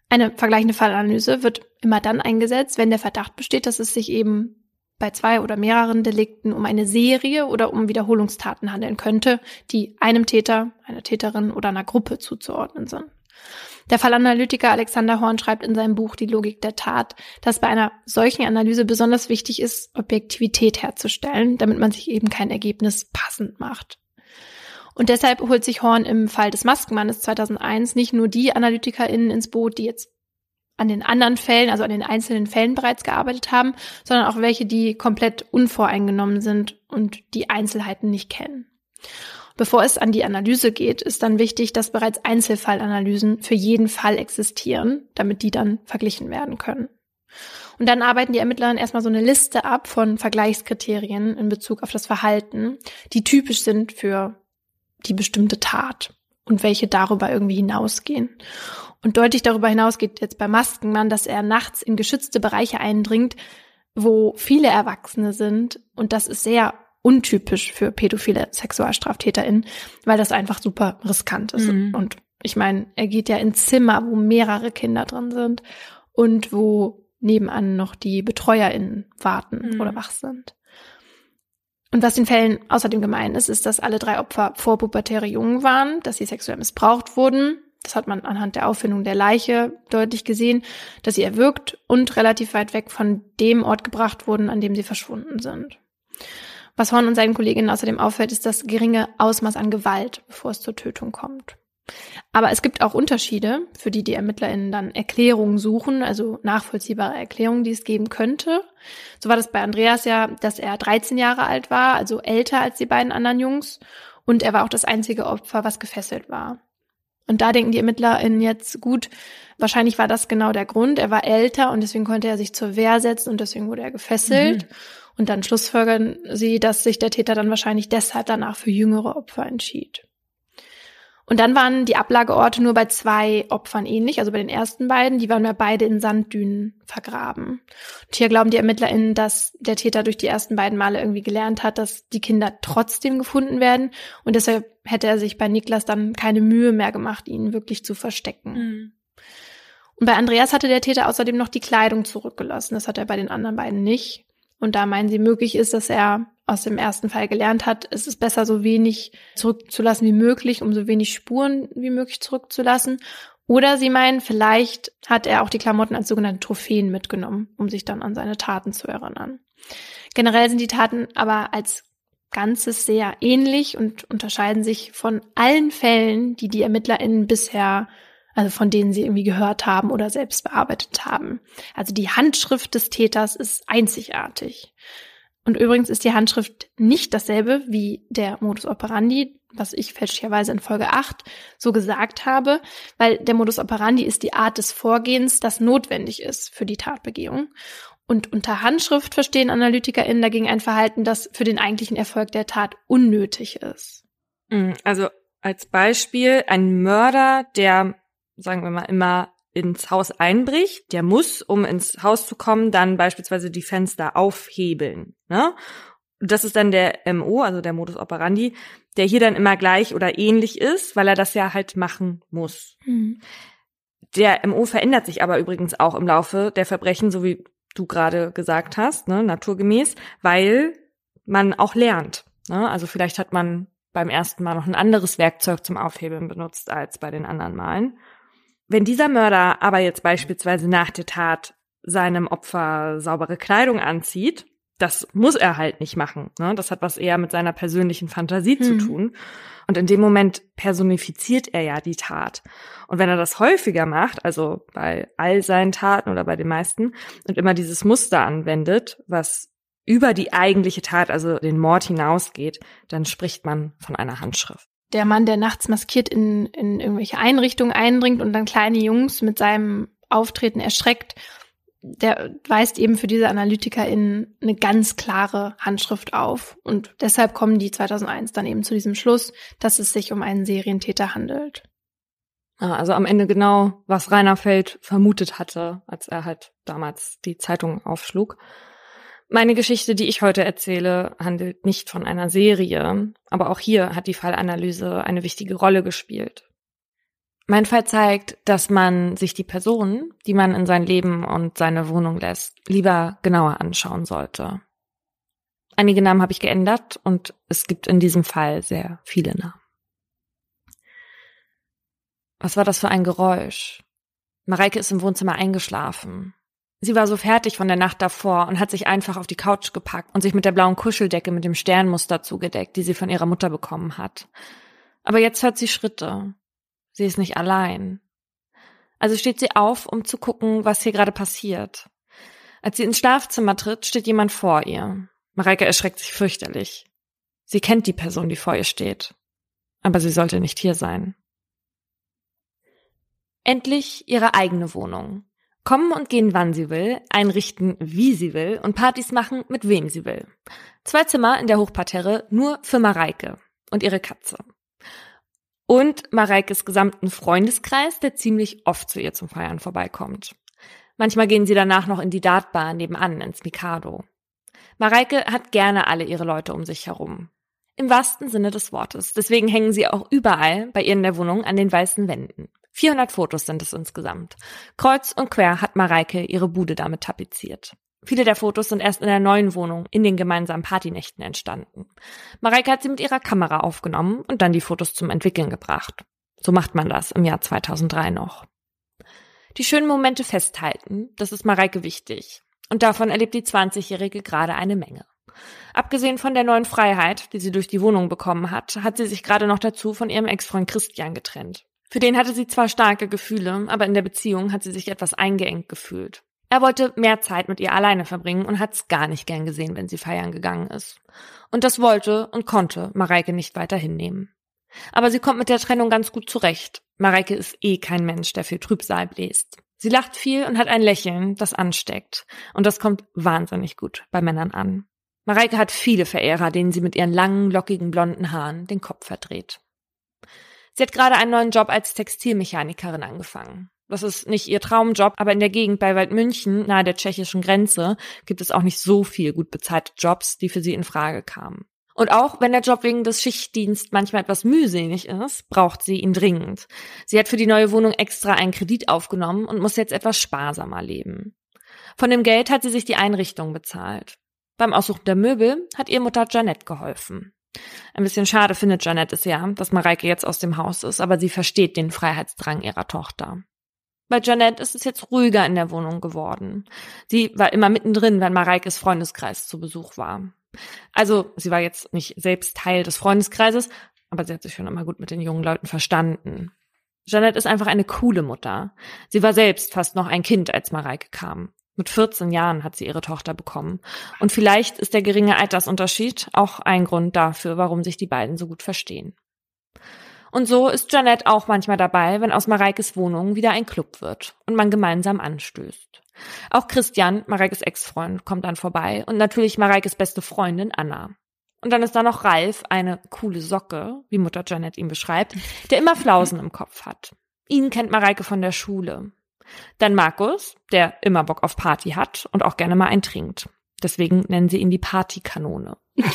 Eine vergleichende Fallanalyse wird immer dann eingesetzt, wenn der Verdacht besteht, dass es sich eben bei zwei oder mehreren Delikten um eine Serie oder um Wiederholungstaten handeln könnte, die einem Täter, einer Täterin oder einer Gruppe zuzuordnen sind. Der Fallanalytiker Alexander Horn schreibt in seinem Buch Die Logik der Tat, dass bei einer solchen Analyse besonders wichtig ist, Objektivität herzustellen, damit man sich eben kein Ergebnis passend macht. Und deshalb holt sich Horn im Fall des Maskenmannes 2001 nicht nur die AnalytikerInnen ins Boot, die jetzt an den anderen Fällen, also an den einzelnen Fällen bereits gearbeitet haben, sondern auch welche, die komplett unvoreingenommen sind und die Einzelheiten nicht kennen. Bevor es an die Analyse geht, ist dann wichtig, dass bereits Einzelfallanalysen für jeden Fall existieren, damit die dann verglichen werden können. Und dann arbeiten die Ermittler erstmal so eine Liste ab von Vergleichskriterien in Bezug auf das Verhalten, die typisch sind für die bestimmte Tat und welche darüber irgendwie hinausgehen. Und deutlich darüber hinaus geht jetzt bei Maskenmann, dass er nachts in geschützte Bereiche eindringt, wo viele Erwachsene sind. Und das ist sehr untypisch für pädophile SexualstraftäterInnen, weil das einfach super riskant ist. Mhm. Und ich meine, er geht ja in Zimmer, wo mehrere Kinder drin sind und wo nebenan noch die BetreuerInnen warten Mhm. oder wach sind. Und was den Fällen außerdem gemein ist, ist, dass alle drei Opfer vorpubertäre Jungen waren, dass sie sexuell missbraucht wurden. Das hat man anhand der Auffindung der Leiche deutlich gesehen, dass sie erwürgt und relativ weit weg von dem Ort gebracht wurden, an dem sie verschwunden sind. Was Horn und seinen Kolleginnen außerdem auffällt, ist das geringe Ausmaß an Gewalt, bevor es zur Tötung kommt. Aber es gibt auch Unterschiede, für die die ErmittlerInnen dann Erklärungen suchen, also nachvollziehbare Erklärungen, die es geben könnte. So war das bei Andreas ja, dass er 13 Jahre alt war, also älter als die beiden anderen Jungs. Und er war auch das einzige Opfer, was gefesselt war. Und da denken die ErmittlerInnen jetzt, gut, wahrscheinlich war das genau der Grund. Er war älter und deswegen konnte er sich zur Wehr setzen und deswegen wurde er gefesselt. Und dann schlussfolgern sie, dass sich der Täter dann wahrscheinlich deshalb danach für jüngere Opfer entschied. Und dann waren die Ablageorte nur bei zwei Opfern ähnlich, also bei den ersten beiden, die waren ja beide in Sanddünen vergraben. Und hier glauben die ErmittlerInnen, dass der Täter durch die ersten beiden Male irgendwie gelernt hat, dass die Kinder trotzdem gefunden werden und deshalb hätte er sich bei Niklas dann keine Mühe mehr gemacht, ihn wirklich zu verstecken. Mhm. Und bei Andreas hatte der Täter außerdem noch die Kleidung zurückgelassen. Das hat er bei den anderen beiden nicht. Und da meinen sie, möglich ist, dass er aus dem ersten Fall gelernt hat, es ist besser, so wenig zurückzulassen wie möglich, um so wenig Spuren wie möglich zurückzulassen. Oder sie meinen, vielleicht hat er auch die Klamotten als sogenannte Trophäen mitgenommen, um sich dann an seine Taten zu erinnern. Generell sind die Taten aber als Ganzes sehr ähnlich und unterscheiden sich von allen Fällen, die die ErmittlerInnen bisher also von denen sie irgendwie gehört haben oder selbst bearbeitet haben. Also die Handschrift des Täters ist einzigartig. Und übrigens ist die Handschrift nicht dasselbe wie der Modus operandi, was ich fälschlicherweise in Folge 8 so gesagt habe, weil der Modus operandi ist die Art des Vorgehens, das notwendig ist für die Tatbegehung. Und unter Handschrift verstehen AnalytikerInnen dagegen ein Verhalten, das für den eigentlichen Erfolg der Tat unnötig ist. Mhm, Also als Beispiel ein Mörder, der sagen wir mal, immer ins Haus einbricht, der muss, um ins Haus zu kommen, dann beispielsweise die Fenster aufhebeln. Ne? Das ist dann der MO, also der Modus operandi, der hier dann immer gleich oder ähnlich ist, weil er das ja halt machen muss. Hm. Der MO verändert sich aber übrigens auch im Laufe der Verbrechen, so wie du gerade gesagt hast, ne, naturgemäß, weil man auch lernt. Ne? Also vielleicht hat man beim ersten Mal noch ein anderes Werkzeug zum Aufhebeln benutzt als bei den anderen Malen. Wenn dieser Mörder aber jetzt beispielsweise nach der Tat seinem Opfer saubere Kleidung anzieht, das muss er halt nicht machen. Ne? Das hat was eher mit seiner persönlichen Fantasie hm. zu tun. Und in dem Moment personifiziert er ja die Tat. Und wenn er das häufiger macht, also bei all seinen Taten oder bei den meisten, und immer dieses Muster anwendet, was über die eigentliche Tat, also den Mord hinausgeht, dann spricht man von einer Handschrift. Der Mann, der nachts maskiert in, in irgendwelche Einrichtungen eindringt und dann kleine Jungs mit seinem Auftreten erschreckt der weist eben für diese AnalytikerInnen eine ganz klare Handschrift auf. Und deshalb kommen die 2001 dann eben zu diesem Schluss, dass es sich um einen Serientäter handelt. Also am Ende genau, was Rainer Feld vermutet hatte, als er halt damals die Zeitung aufschlug. Meine Geschichte, die ich heute erzähle, handelt nicht von einer Serie, aber auch hier hat die Fallanalyse eine wichtige Rolle gespielt. Mein Fall zeigt, dass man sich die Person, die man in sein Leben und seine Wohnung lässt, lieber genauer anschauen sollte. Einige Namen habe ich geändert und es gibt in diesem Fall sehr viele Namen. Was war das für ein Geräusch? Mareike ist im Wohnzimmer eingeschlafen. Sie war so fertig von der Nacht davor und hat sich einfach auf die Couch gepackt und sich mit der blauen Kuscheldecke mit dem Sternmuster zugedeckt, die sie von ihrer Mutter bekommen hat. Aber jetzt hört sie Schritte. Sie ist nicht allein. Also steht sie auf, um zu gucken, was hier gerade passiert. Als sie ins Schlafzimmer tritt, steht jemand vor ihr. Mareike erschreckt sich fürchterlich. Sie kennt die Person, die vor ihr steht. Aber sie sollte nicht hier sein. Endlich ihre eigene Wohnung. Kommen und gehen, wann sie will, einrichten, wie sie will und Partys machen, mit wem sie will. Zwei Zimmer in der Hochparterre nur für Mareike und ihre Katze und Mareikes gesamten Freundeskreis, der ziemlich oft zu ihr zum Feiern vorbeikommt. Manchmal gehen sie danach noch in die Dartbar nebenan ins Mikado. Mareike hat gerne alle ihre Leute um sich herum. Im wahrsten Sinne des Wortes. Deswegen hängen sie auch überall bei ihr in der Wohnung an den weißen Wänden. 400 Fotos sind es insgesamt. Kreuz und quer hat Mareike ihre Bude damit tapeziert. Viele der Fotos sind erst in der neuen Wohnung in den gemeinsamen Partynächten entstanden. Mareike hat sie mit ihrer Kamera aufgenommen und dann die Fotos zum Entwickeln gebracht. So macht man das im Jahr 2003 noch. Die schönen Momente festhalten, das ist Mareike wichtig. Und davon erlebt die 20-Jährige gerade eine Menge. Abgesehen von der neuen Freiheit, die sie durch die Wohnung bekommen hat, hat sie sich gerade noch dazu von ihrem Ex-Freund Christian getrennt. Für den hatte sie zwar starke Gefühle, aber in der Beziehung hat sie sich etwas eingeengt gefühlt. Er wollte mehr Zeit mit ihr alleine verbringen und hat's gar nicht gern gesehen, wenn sie feiern gegangen ist. Und das wollte und konnte Mareike nicht weiter hinnehmen. Aber sie kommt mit der Trennung ganz gut zurecht. Mareike ist eh kein Mensch, der viel Trübsal bläst. Sie lacht viel und hat ein Lächeln, das ansteckt. Und das kommt wahnsinnig gut bei Männern an. Mareike hat viele Verehrer, denen sie mit ihren langen, lockigen, blonden Haaren den Kopf verdreht. Sie hat gerade einen neuen Job als Textilmechanikerin angefangen. Das ist nicht ihr Traumjob, aber in der Gegend bei Waldmünchen, nahe der tschechischen Grenze, gibt es auch nicht so viel gut bezahlte Jobs, die für sie in Frage kamen. Und auch wenn der Job wegen des Schichtdienst manchmal etwas mühselig ist, braucht sie ihn dringend. Sie hat für die neue Wohnung extra einen Kredit aufgenommen und muss jetzt etwas sparsamer leben. Von dem Geld hat sie sich die Einrichtung bezahlt. Beim Aussuchen der Möbel hat ihr Mutter Janette geholfen. Ein bisschen schade findet Janette es ja, dass Mareike jetzt aus dem Haus ist, aber sie versteht den Freiheitsdrang ihrer Tochter. Bei Janette ist es jetzt ruhiger in der Wohnung geworden. Sie war immer mittendrin, wenn Mareikes Freundeskreis zu Besuch war. Also, sie war jetzt nicht selbst Teil des Freundeskreises, aber sie hat sich schon immer gut mit den jungen Leuten verstanden. Janette ist einfach eine coole Mutter. Sie war selbst fast noch ein Kind, als Mareike kam. Mit 14 Jahren hat sie ihre Tochter bekommen. Und vielleicht ist der geringe Altersunterschied auch ein Grund dafür, warum sich die beiden so gut verstehen. Und so ist Janette auch manchmal dabei, wenn aus Mareikes Wohnung wieder ein Club wird und man gemeinsam anstößt. Auch Christian, Mareikes Ex-Freund, kommt dann vorbei und natürlich Mareikes beste Freundin Anna. Und dann ist da noch Ralf, eine coole Socke, wie Mutter Janet ihn beschreibt, der immer Flausen im Kopf hat. Ihn kennt Mareike von der Schule. Dann Markus, der immer Bock auf Party hat und auch gerne mal eintrinkt. Deswegen nennen sie ihn die Partykanone.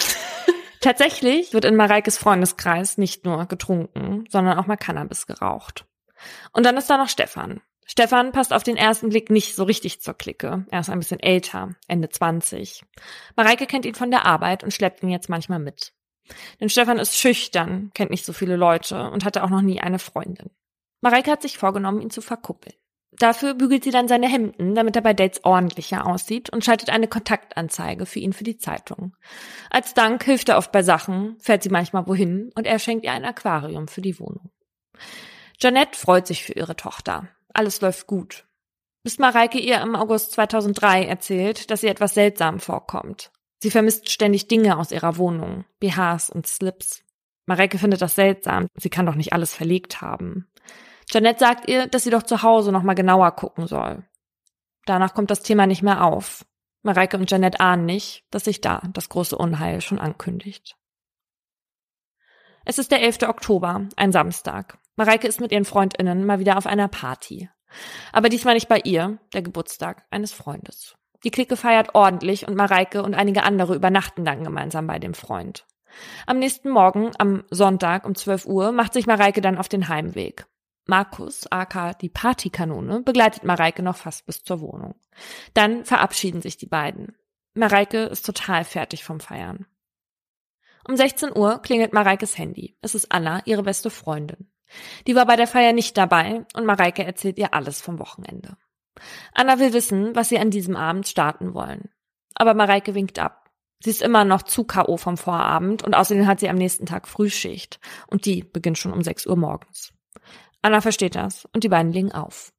Tatsächlich wird in Mareikes Freundeskreis nicht nur getrunken, sondern auch mal Cannabis geraucht. Und dann ist da noch Stefan. Stefan passt auf den ersten Blick nicht so richtig zur Clique. Er ist ein bisschen älter, Ende 20. Mareike kennt ihn von der Arbeit und schleppt ihn jetzt manchmal mit. Denn Stefan ist schüchtern, kennt nicht so viele Leute und hatte auch noch nie eine Freundin. Mareike hat sich vorgenommen, ihn zu verkuppeln. Dafür bügelt sie dann seine Hemden, damit er bei Dates ordentlicher aussieht und schaltet eine Kontaktanzeige für ihn für die Zeitung. Als Dank hilft er oft bei Sachen, fährt sie manchmal wohin und er schenkt ihr ein Aquarium für die Wohnung. Janette freut sich für ihre Tochter. Alles läuft gut. Bis Mareike ihr im August 2003 erzählt, dass ihr etwas seltsam vorkommt. Sie vermisst ständig Dinge aus ihrer Wohnung, BHs und Slips. Mareike findet das seltsam. Sie kann doch nicht alles verlegt haben. Janette sagt ihr, dass sie doch zu Hause noch mal genauer gucken soll. Danach kommt das Thema nicht mehr auf. Mareike und Janette ahnen nicht, dass sich da das große Unheil schon ankündigt. Es ist der 11. Oktober, ein Samstag. Mareike ist mit ihren Freundinnen mal wieder auf einer Party. Aber diesmal nicht bei ihr, der Geburtstag eines Freundes. Die Clique feiert ordentlich und Mareike und einige andere übernachten dann gemeinsam bei dem Freund. Am nächsten Morgen, am Sonntag um 12 Uhr, macht sich Mareike dann auf den Heimweg. Markus, aka die Partykanone, begleitet Mareike noch fast bis zur Wohnung. Dann verabschieden sich die beiden. Mareike ist total fertig vom Feiern. Um 16 Uhr klingelt Mareikes Handy. Es ist Anna, ihre beste Freundin. Die war bei der Feier nicht dabei und Mareike erzählt ihr alles vom Wochenende. Anna will wissen, was sie an diesem Abend starten wollen. Aber Mareike winkt ab. Sie ist immer noch zu K.O. vom Vorabend und außerdem hat sie am nächsten Tag Frühschicht und die beginnt schon um 6 Uhr morgens. Anna versteht das und die beiden legen auf.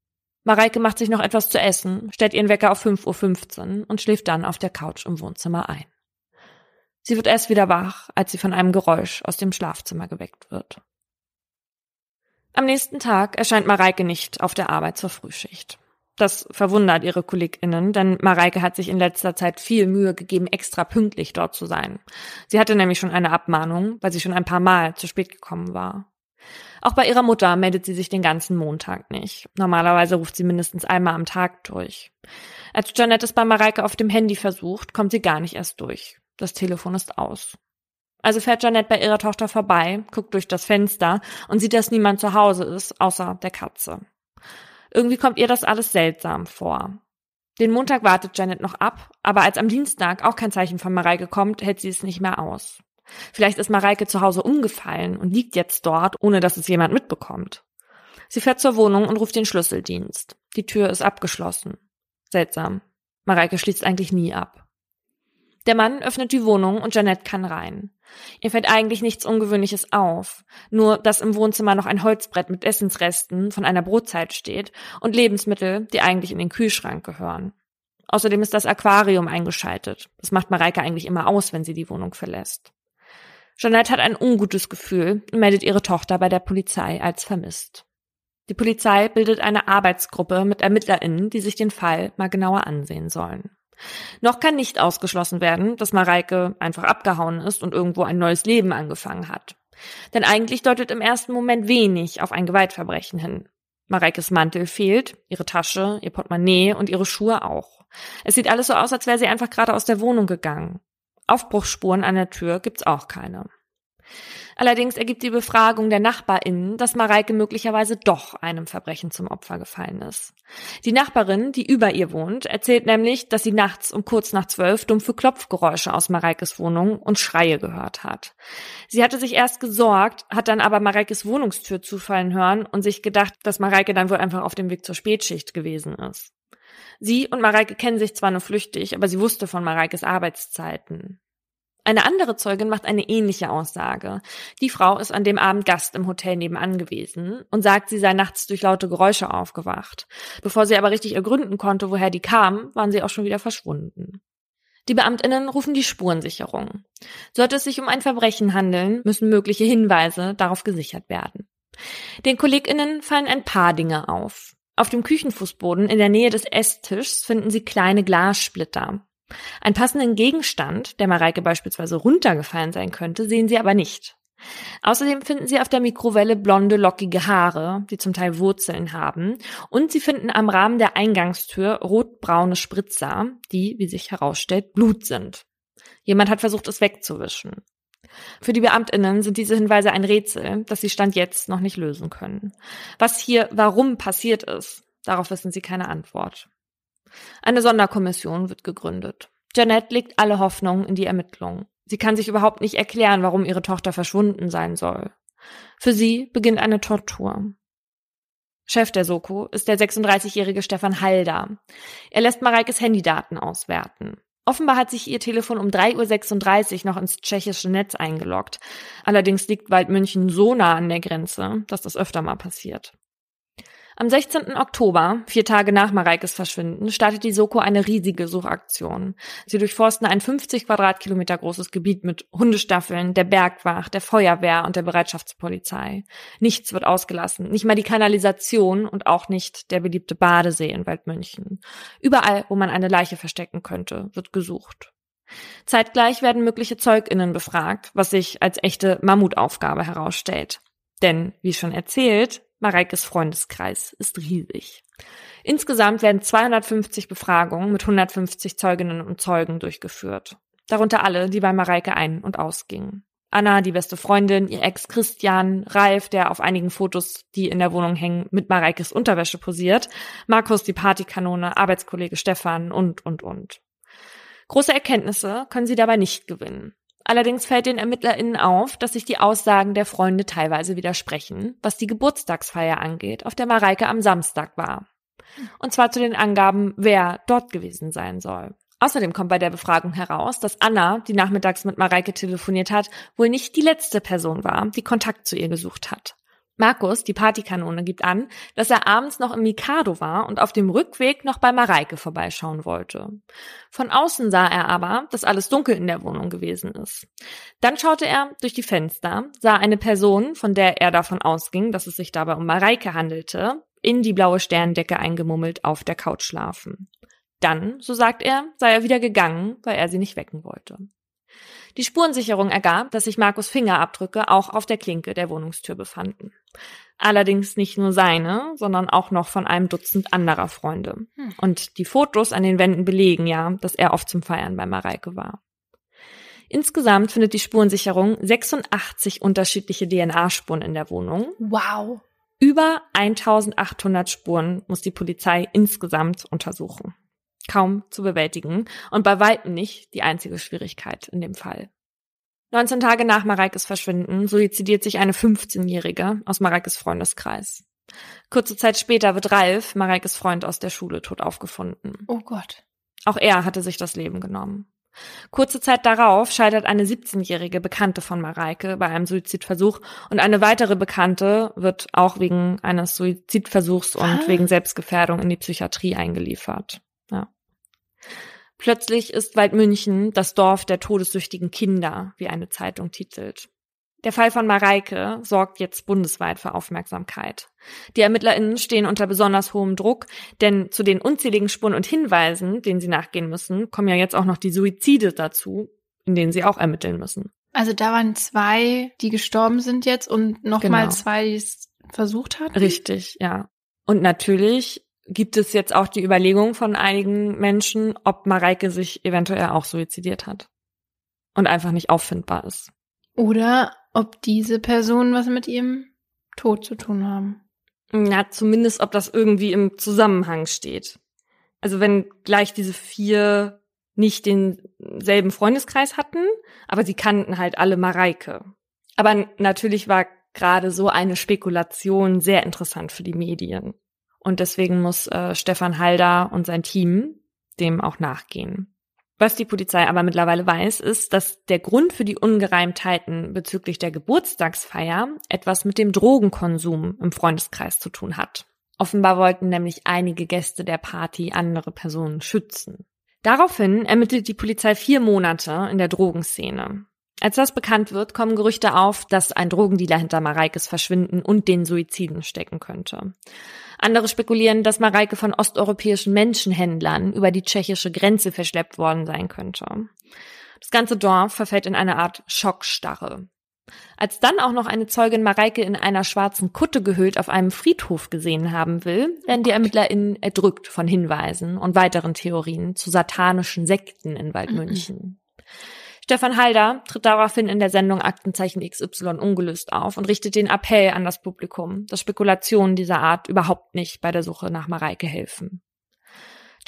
Mareike macht sich noch etwas zu essen, stellt ihren Wecker auf 5.15 Uhr und schläft dann auf der Couch im Wohnzimmer ein. Sie wird erst wieder wach, als sie von einem Geräusch aus dem Schlafzimmer geweckt wird. Am nächsten Tag erscheint Mareike nicht auf der Arbeit zur Frühschicht. Das verwundert ihre KollegInnen, denn Mareike hat sich in letzter Zeit viel Mühe gegeben, extra pünktlich dort zu sein. Sie hatte nämlich schon eine Abmahnung, weil sie schon ein paar Mal zu spät gekommen war. Auch bei ihrer Mutter meldet sie sich den ganzen Montag nicht. Normalerweise ruft sie mindestens einmal am Tag durch. Als Janette es bei Mareike auf dem Handy versucht, kommt sie gar nicht erst durch. Das Telefon ist aus. Also fährt Janette bei ihrer Tochter vorbei, guckt durch das Fenster und sieht, dass niemand zu Hause ist, außer der Katze. Irgendwie kommt ihr das alles seltsam vor. Den Montag wartet Janet noch ab, aber als am Dienstag auch kein Zeichen von Mareike kommt, hält sie es nicht mehr aus. Vielleicht ist Mareike zu Hause umgefallen und liegt jetzt dort, ohne dass es jemand mitbekommt. Sie fährt zur Wohnung und ruft den Schlüsseldienst. Die Tür ist abgeschlossen. Seltsam. Mareike schließt eigentlich nie ab. Der Mann öffnet die Wohnung und Janette kann rein. Ihr fällt eigentlich nichts Ungewöhnliches auf, nur dass im Wohnzimmer noch ein Holzbrett mit Essensresten von einer Brotzeit steht und Lebensmittel, die eigentlich in den Kühlschrank gehören. Außerdem ist das Aquarium eingeschaltet. Das macht Mareike eigentlich immer aus, wenn sie die Wohnung verlässt. Jeanette hat ein ungutes Gefühl und meldet ihre Tochter bei der Polizei als vermisst. Die Polizei bildet eine Arbeitsgruppe mit ErmittlerInnen, die sich den Fall mal genauer ansehen sollen. Noch kann nicht ausgeschlossen werden, dass Mareike einfach abgehauen ist und irgendwo ein neues Leben angefangen hat. Denn eigentlich deutet im ersten Moment wenig auf ein Gewaltverbrechen hin. Mareikes Mantel fehlt, ihre Tasche, ihr Portemonnaie und ihre Schuhe auch. Es sieht alles so aus, als wäre sie einfach gerade aus der Wohnung gegangen. Aufbruchsspuren an der Tür gibt's auch keine. Allerdings ergibt die Befragung der NachbarInnen, dass Mareike möglicherweise doch einem Verbrechen zum Opfer gefallen ist. Die Nachbarin, die über ihr wohnt, erzählt nämlich, dass sie nachts um kurz nach zwölf dumpfe Klopfgeräusche aus Mareikes Wohnung und Schreie gehört hat. Sie hatte sich erst gesorgt, hat dann aber Mareikes Wohnungstür zufallen hören und sich gedacht, dass Mareike dann wohl einfach auf dem Weg zur Spätschicht gewesen ist. Sie und Mareike kennen sich zwar nur flüchtig, aber sie wusste von Mareikes Arbeitszeiten. Eine andere Zeugin macht eine ähnliche Aussage. Die Frau ist an dem Abend Gast im Hotel nebenan gewesen und sagt, sie sei nachts durch laute Geräusche aufgewacht. Bevor sie aber richtig ergründen konnte, woher die kamen, waren sie auch schon wieder verschwunden. Die Beamtinnen rufen die Spurensicherung. Sollte es sich um ein Verbrechen handeln, müssen mögliche Hinweise darauf gesichert werden. Den Kolleginnen fallen ein paar Dinge auf. Auf dem Küchenfußboden in der Nähe des Esstischs finden sie kleine Glassplitter. Einen passenden Gegenstand, der Mareike beispielsweise runtergefallen sein könnte, sehen sie aber nicht. Außerdem finden sie auf der Mikrowelle blonde, lockige Haare, die zum Teil Wurzeln haben. Und sie finden am Rahmen der Eingangstür rotbraune Spritzer, die, wie sich herausstellt, Blut sind. Jemand hat versucht, es wegzuwischen. Für die Beamtinnen sind diese Hinweise ein Rätsel, das sie Stand jetzt noch nicht lösen können. Was hier warum passiert ist, darauf wissen sie keine Antwort. Eine Sonderkommission wird gegründet. Janette legt alle Hoffnung in die Ermittlungen. Sie kann sich überhaupt nicht erklären, warum ihre Tochter verschwunden sein soll. Für sie beginnt eine Tortur. Chef der Soko ist der 36-jährige Stefan Halder. Er lässt Mareikes Handydaten auswerten. Offenbar hat sich ihr Telefon um 3.36 Uhr noch ins tschechische Netz eingeloggt. Allerdings liegt Waldmünchen so nah an der Grenze, dass das öfter mal passiert. Am 16. Oktober, vier Tage nach Mareikes Verschwinden, startet die Soko eine riesige Suchaktion. Sie durchforsten ein 50 Quadratkilometer großes Gebiet mit Hundestaffeln, der Bergwacht, der Feuerwehr und der Bereitschaftspolizei. Nichts wird ausgelassen, nicht mal die Kanalisation und auch nicht der beliebte Badesee in Waldmünchen. Überall, wo man eine Leiche verstecken könnte, wird gesucht. Zeitgleich werden mögliche ZeugInnen befragt, was sich als echte Mammutaufgabe herausstellt. Denn, wie schon erzählt, Mareikes Freundeskreis ist riesig. Insgesamt werden 250 Befragungen mit 150 Zeuginnen und Zeugen durchgeführt. Darunter alle, die bei Mareike ein- und ausgingen. Anna, die beste Freundin, ihr Ex Christian, Ralf, der auf einigen Fotos, die in der Wohnung hängen, mit Mareikes Unterwäsche posiert, Markus, die Partykanone, Arbeitskollege Stefan und, und, und. Große Erkenntnisse können sie dabei nicht gewinnen. Allerdings fällt den ErmittlerInnen auf, dass sich die Aussagen der Freunde teilweise widersprechen, was die Geburtstagsfeier angeht, auf der Mareike am Samstag war. Und zwar zu den Angaben, wer dort gewesen sein soll. Außerdem kommt bei der Befragung heraus, dass Anna, die nachmittags mit Mareike telefoniert hat, wohl nicht die letzte Person war, die Kontakt zu ihr gesucht hat. Markus, die Partykanone, gibt an, dass er abends noch im Mikado war und auf dem Rückweg noch bei Mareike vorbeischauen wollte. Von außen sah er aber, dass alles dunkel in der Wohnung gewesen ist. Dann schaute er durch die Fenster, sah eine Person, von der er davon ausging, dass es sich dabei um Mareike handelte, in die blaue Sterndecke eingemummelt auf der Couch schlafen. Dann, so sagt er, sei er wieder gegangen, weil er sie nicht wecken wollte. Die Spurensicherung ergab, dass sich Markus Fingerabdrücke auch auf der Klinke der Wohnungstür befanden. Allerdings nicht nur seine, sondern auch noch von einem Dutzend anderer Freunde. Hm. Und die Fotos an den Wänden belegen ja, dass er oft zum Feiern bei Mareike war. Insgesamt findet die Spurensicherung 86 unterschiedliche DNA-Spuren in der Wohnung. Wow. Über 1800 Spuren muss die Polizei insgesamt untersuchen kaum zu bewältigen und bei weitem nicht die einzige Schwierigkeit in dem Fall. 19 Tage nach Mareikes Verschwinden suizidiert sich eine 15-Jährige aus Mareikes Freundeskreis. Kurze Zeit später wird Ralf, Mareikes Freund aus der Schule, tot aufgefunden. Oh Gott. Auch er hatte sich das Leben genommen. Kurze Zeit darauf scheitert eine 17-jährige Bekannte von Mareike bei einem Suizidversuch und eine weitere Bekannte wird auch wegen eines Suizidversuchs und ah. wegen Selbstgefährdung in die Psychiatrie eingeliefert. Ja. Plötzlich ist Waldmünchen das Dorf der todessüchtigen Kinder, wie eine Zeitung titelt. Der Fall von Mareike sorgt jetzt bundesweit für Aufmerksamkeit. Die ErmittlerInnen stehen unter besonders hohem Druck, denn zu den unzähligen Spuren und Hinweisen, denen sie nachgehen müssen, kommen ja jetzt auch noch die Suizide dazu, in denen sie auch ermitteln müssen. Also da waren zwei, die gestorben sind jetzt und nochmal genau. zwei, die es versucht hatten? Richtig, ja. Und natürlich gibt es jetzt auch die Überlegung von einigen Menschen, ob Mareike sich eventuell auch suizidiert hat und einfach nicht auffindbar ist. Oder ob diese Personen was mit ihrem Tod zu tun haben. Ja, zumindest ob das irgendwie im Zusammenhang steht. Also wenn gleich diese vier nicht denselben Freundeskreis hatten, aber sie kannten halt alle Mareike. Aber natürlich war gerade so eine Spekulation sehr interessant für die Medien. Und deswegen muss äh, Stefan Halder und sein Team dem auch nachgehen. Was die Polizei aber mittlerweile weiß, ist, dass der Grund für die Ungereimtheiten bezüglich der Geburtstagsfeier etwas mit dem Drogenkonsum im Freundeskreis zu tun hat. Offenbar wollten nämlich einige Gäste der Party andere Personen schützen. Daraufhin ermittelt die Polizei vier Monate in der Drogenszene. Als das bekannt wird, kommen Gerüchte auf, dass ein Drogendealer hinter Mareikes Verschwinden und den Suiziden stecken könnte. Andere spekulieren, dass Mareike von osteuropäischen Menschenhändlern über die tschechische Grenze verschleppt worden sein könnte. Das ganze Dorf verfällt in eine Art Schockstarre. Als dann auch noch eine Zeugin Mareike in einer schwarzen Kutte gehüllt auf einem Friedhof gesehen haben will, werden die ErmittlerInnen erdrückt von Hinweisen und weiteren Theorien zu satanischen Sekten in Waldmünchen. Stefan Halder tritt daraufhin in der Sendung Aktenzeichen XY ungelöst auf und richtet den Appell an das Publikum, dass Spekulationen dieser Art überhaupt nicht bei der Suche nach Mareike helfen.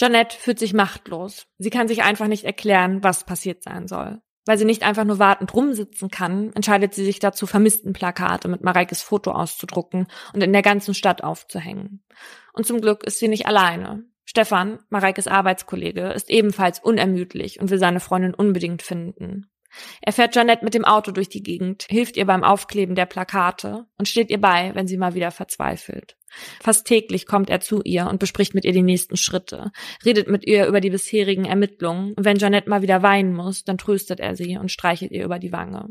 Janette fühlt sich machtlos. Sie kann sich einfach nicht erklären, was passiert sein soll. Weil sie nicht einfach nur wartend rumsitzen kann, entscheidet sie sich dazu, Vermisstenplakate mit Mareikes Foto auszudrucken und in der ganzen Stadt aufzuhängen. Und zum Glück ist sie nicht alleine. Stefan, Mareikes Arbeitskollege, ist ebenfalls unermüdlich und will seine Freundin unbedingt finden. Er fährt Janette mit dem Auto durch die Gegend, hilft ihr beim Aufkleben der Plakate und steht ihr bei, wenn sie mal wieder verzweifelt. Fast täglich kommt er zu ihr und bespricht mit ihr die nächsten Schritte, redet mit ihr über die bisherigen Ermittlungen und wenn Janette mal wieder weinen muss, dann tröstet er sie und streichelt ihr über die Wange.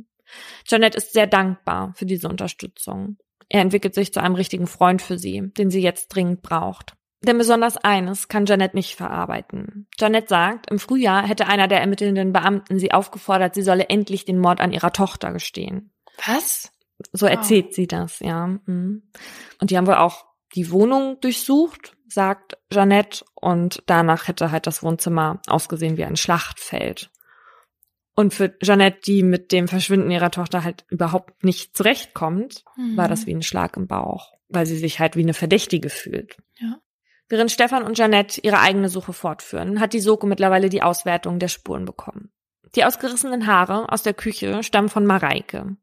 Janette ist sehr dankbar für diese Unterstützung. Er entwickelt sich zu einem richtigen Freund für sie, den sie jetzt dringend braucht. Denn besonders eines kann Janet nicht verarbeiten. Janet sagt, im Frühjahr hätte einer der ermittelnden Beamten sie aufgefordert, sie solle endlich den Mord an ihrer Tochter gestehen. Was? So erzählt oh. sie das, ja. Mhm. Und die haben wohl auch die Wohnung durchsucht, sagt Jeanette, und danach hätte halt das Wohnzimmer ausgesehen wie ein Schlachtfeld. Und für Jeanette, die mit dem Verschwinden ihrer Tochter halt überhaupt nicht zurechtkommt, mhm. war das wie ein Schlag im Bauch, weil sie sich halt wie eine Verdächtige fühlt. Ja. Während Stefan und Jeanette ihre eigene Suche fortführen, hat die Soko mittlerweile die Auswertung der Spuren bekommen. Die ausgerissenen Haare aus der Küche stammen von Mareike.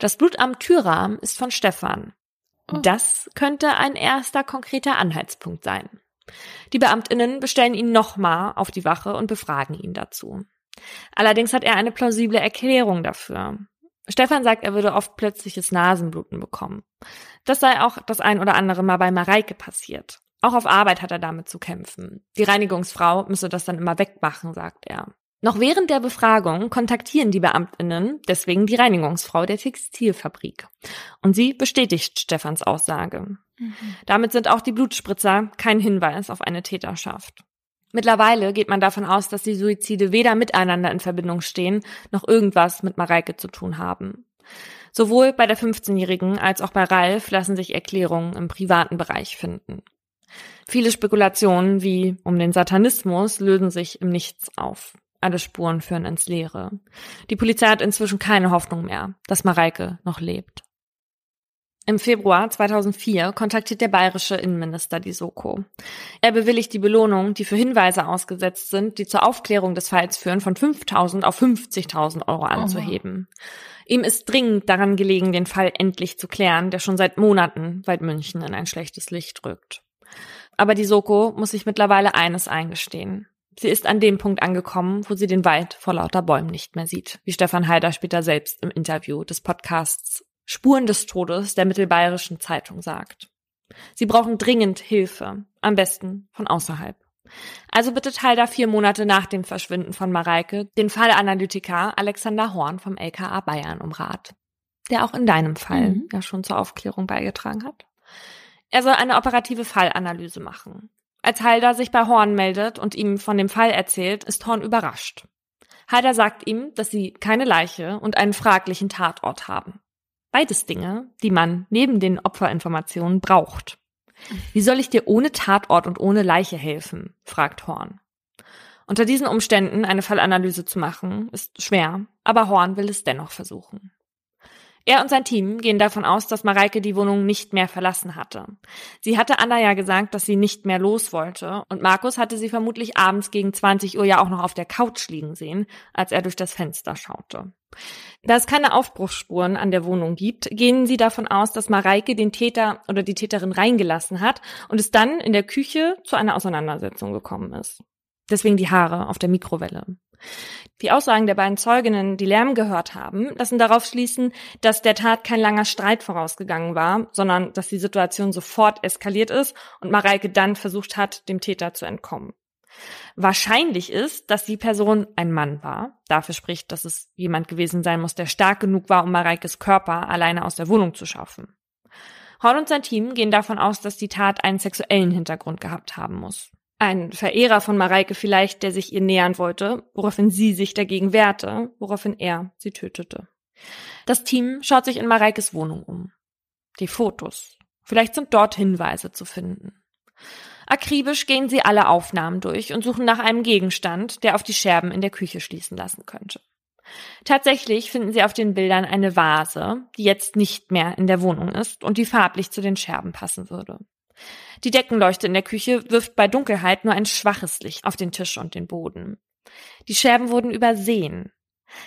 Das Blut am Türrahmen ist von Stefan. Oh. Das könnte ein erster konkreter Anhaltspunkt sein. Die Beamtinnen bestellen ihn nochmal auf die Wache und befragen ihn dazu. Allerdings hat er eine plausible Erklärung dafür. Stefan sagt, er würde oft plötzliches Nasenbluten bekommen. Das sei auch das ein oder andere Mal bei Mareike passiert. Auch auf Arbeit hat er damit zu kämpfen. Die Reinigungsfrau müsse das dann immer wegmachen, sagt er. Noch während der Befragung kontaktieren die Beamtinnen deswegen die Reinigungsfrau der Textilfabrik. Und sie bestätigt Stefans Aussage. Mhm. Damit sind auch die Blutspritzer kein Hinweis auf eine Täterschaft. Mittlerweile geht man davon aus, dass die Suizide weder miteinander in Verbindung stehen, noch irgendwas mit Mareike zu tun haben. Sowohl bei der 15-Jährigen als auch bei Ralf lassen sich Erklärungen im privaten Bereich finden. Viele Spekulationen wie um den Satanismus lösen sich im Nichts auf. Alle Spuren führen ins Leere. Die Polizei hat inzwischen keine Hoffnung mehr, dass Mareike noch lebt. Im Februar 2004 kontaktiert der bayerische Innenminister die Soko. Er bewilligt die Belohnung, die für Hinweise ausgesetzt sind, die zur Aufklärung des Falls führen, von 5.000 auf 50.000 Euro anzuheben. Oh. Ihm ist dringend daran gelegen, den Fall endlich zu klären, der schon seit Monaten weit München in ein schlechtes Licht rückt. Aber die Soko muss sich mittlerweile eines eingestehen. Sie ist an dem Punkt angekommen, wo sie den Wald vor lauter Bäumen nicht mehr sieht, wie Stefan Heider später selbst im Interview des Podcasts Spuren des Todes der Mittelbayerischen Zeitung sagt. Sie brauchen dringend Hilfe, am besten von außerhalb. Also bittet Heider vier Monate nach dem Verschwinden von Mareike den Fallanalytiker Alexander Horn vom LKA Bayern um Rat, der auch in deinem Fall mhm. ja schon zur Aufklärung beigetragen hat. Er soll eine operative Fallanalyse machen. Als Halder sich bei Horn meldet und ihm von dem Fall erzählt, ist Horn überrascht. Halder sagt ihm, dass sie keine Leiche und einen fraglichen Tatort haben. Beides Dinge, die man neben den Opferinformationen braucht. Wie soll ich dir ohne Tatort und ohne Leiche helfen? fragt Horn. Unter diesen Umständen eine Fallanalyse zu machen, ist schwer, aber Horn will es dennoch versuchen. Er und sein Team gehen davon aus, dass Mareike die Wohnung nicht mehr verlassen hatte. Sie hatte Anna ja gesagt, dass sie nicht mehr los wollte und Markus hatte sie vermutlich abends gegen 20 Uhr ja auch noch auf der Couch liegen sehen, als er durch das Fenster schaute. Da es keine Aufbruchsspuren an der Wohnung gibt, gehen sie davon aus, dass Mareike den Täter oder die Täterin reingelassen hat und es dann in der Küche zu einer Auseinandersetzung gekommen ist. Deswegen die Haare auf der Mikrowelle. Die Aussagen der beiden Zeuginnen, die Lärm gehört haben, lassen darauf schließen, dass der Tat kein langer Streit vorausgegangen war, sondern dass die Situation sofort eskaliert ist und Mareike dann versucht hat, dem Täter zu entkommen. Wahrscheinlich ist, dass die Person ein Mann war. Dafür spricht, dass es jemand gewesen sein muss, der stark genug war, um Mareikes Körper alleine aus der Wohnung zu schaffen. Horn und sein Team gehen davon aus, dass die Tat einen sexuellen Hintergrund gehabt haben muss. Ein Verehrer von Mareike vielleicht, der sich ihr nähern wollte, woraufhin sie sich dagegen wehrte, woraufhin er sie tötete. Das Team schaut sich in Mareikes Wohnung um. Die Fotos. Vielleicht sind dort Hinweise zu finden. Akribisch gehen sie alle Aufnahmen durch und suchen nach einem Gegenstand, der auf die Scherben in der Küche schließen lassen könnte. Tatsächlich finden sie auf den Bildern eine Vase, die jetzt nicht mehr in der Wohnung ist und die farblich zu den Scherben passen würde. Die Deckenleuchte in der Küche wirft bei Dunkelheit nur ein schwaches Licht auf den Tisch und den Boden. Die Scherben wurden übersehen.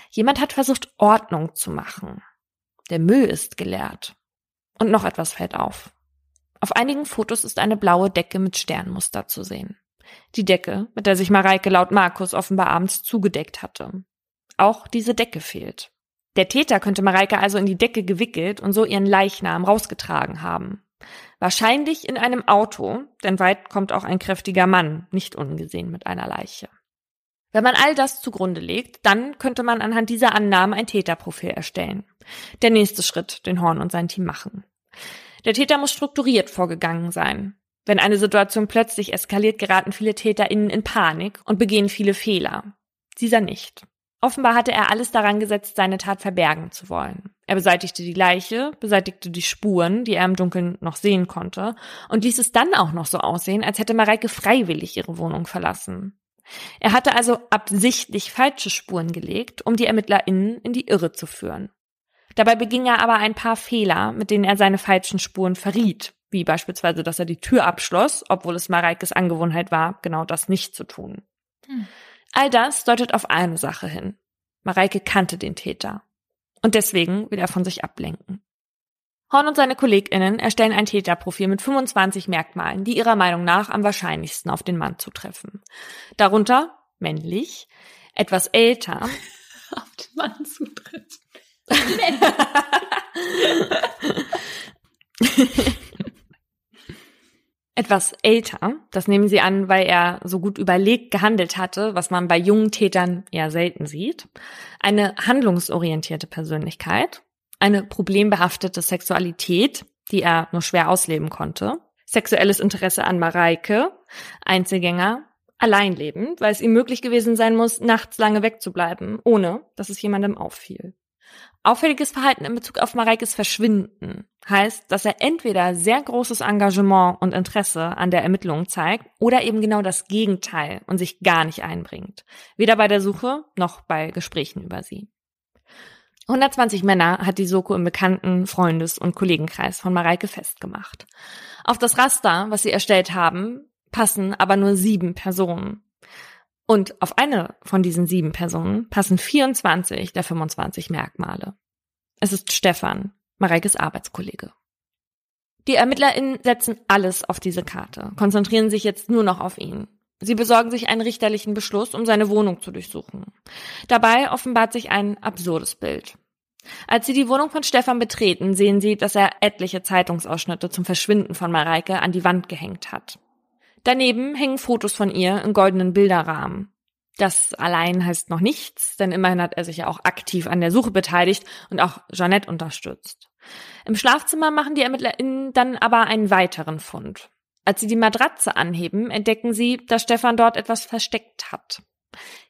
Jemand hat versucht, Ordnung zu machen. Der Müll ist geleert. Und noch etwas fällt auf. Auf einigen Fotos ist eine blaue Decke mit Sternmuster zu sehen. Die Decke, mit der sich Mareike laut Markus offenbar abends zugedeckt hatte. Auch diese Decke fehlt. Der Täter könnte Mareike also in die Decke gewickelt und so ihren Leichnam rausgetragen haben. Wahrscheinlich in einem Auto, denn weit kommt auch ein kräftiger Mann, nicht ungesehen mit einer Leiche. Wenn man all das zugrunde legt, dann könnte man anhand dieser Annahmen ein Täterprofil erstellen. Der nächste Schritt, den Horn und sein Team machen. Der Täter muss strukturiert vorgegangen sein. Wenn eine Situation plötzlich eskaliert, geraten viele TäterInnen in Panik und begehen viele Fehler. Dieser nicht. Offenbar hatte er alles daran gesetzt, seine Tat verbergen zu wollen. Er beseitigte die Leiche, beseitigte die Spuren, die er im Dunkeln noch sehen konnte, und ließ es dann auch noch so aussehen, als hätte Mareike freiwillig ihre Wohnung verlassen. Er hatte also absichtlich falsche Spuren gelegt, um die ErmittlerInnen in die Irre zu führen. Dabei beging er aber ein paar Fehler, mit denen er seine falschen Spuren verriet, wie beispielsweise, dass er die Tür abschloss, obwohl es Mareikes Angewohnheit war, genau das nicht zu tun. Hm. All das deutet auf eine Sache hin. Mareike kannte den Täter. Und deswegen will er von sich ablenken. Horn und seine KollegInnen erstellen ein Täterprofil mit 25 Merkmalen, die ihrer Meinung nach am wahrscheinlichsten auf den Mann zutreffen. Darunter männlich, etwas älter. auf den Mann zutreffen. etwas älter. Das nehmen sie an, weil er so gut überlegt gehandelt hatte, was man bei jungen Tätern eher selten sieht. Eine handlungsorientierte Persönlichkeit, eine problembehaftete Sexualität, die er nur schwer ausleben konnte, sexuelles Interesse an Mareike, Einzelgänger, alleinlebend, weil es ihm möglich gewesen sein muss, nachts lange wegzubleiben, ohne dass es jemandem auffiel. Auffälliges Verhalten in Bezug auf Mareikes Verschwinden heißt, dass er entweder sehr großes Engagement und Interesse an der Ermittlung zeigt oder eben genau das Gegenteil und sich gar nicht einbringt. Weder bei der Suche noch bei Gesprächen über sie. 120 Männer hat die Soko im bekannten Freundes- und Kollegenkreis von Mareike festgemacht. Auf das Raster, was sie erstellt haben, passen aber nur sieben Personen. Und auf eine von diesen sieben Personen passen 24 der 25 Merkmale. Es ist Stefan, Mareikes Arbeitskollege. Die ErmittlerInnen setzen alles auf diese Karte, konzentrieren sich jetzt nur noch auf ihn. Sie besorgen sich einen richterlichen Beschluss, um seine Wohnung zu durchsuchen. Dabei offenbart sich ein absurdes Bild. Als sie die Wohnung von Stefan betreten, sehen sie, dass er etliche Zeitungsausschnitte zum Verschwinden von Mareike an die Wand gehängt hat. Daneben hängen Fotos von ihr in goldenen Bilderrahmen. Das allein heißt noch nichts, denn immerhin hat er sich ja auch aktiv an der Suche beteiligt und auch Jeanette unterstützt. Im Schlafzimmer machen die ErmittlerInnen dann aber einen weiteren Fund. Als sie die Matratze anheben, entdecken sie, dass Stefan dort etwas versteckt hat.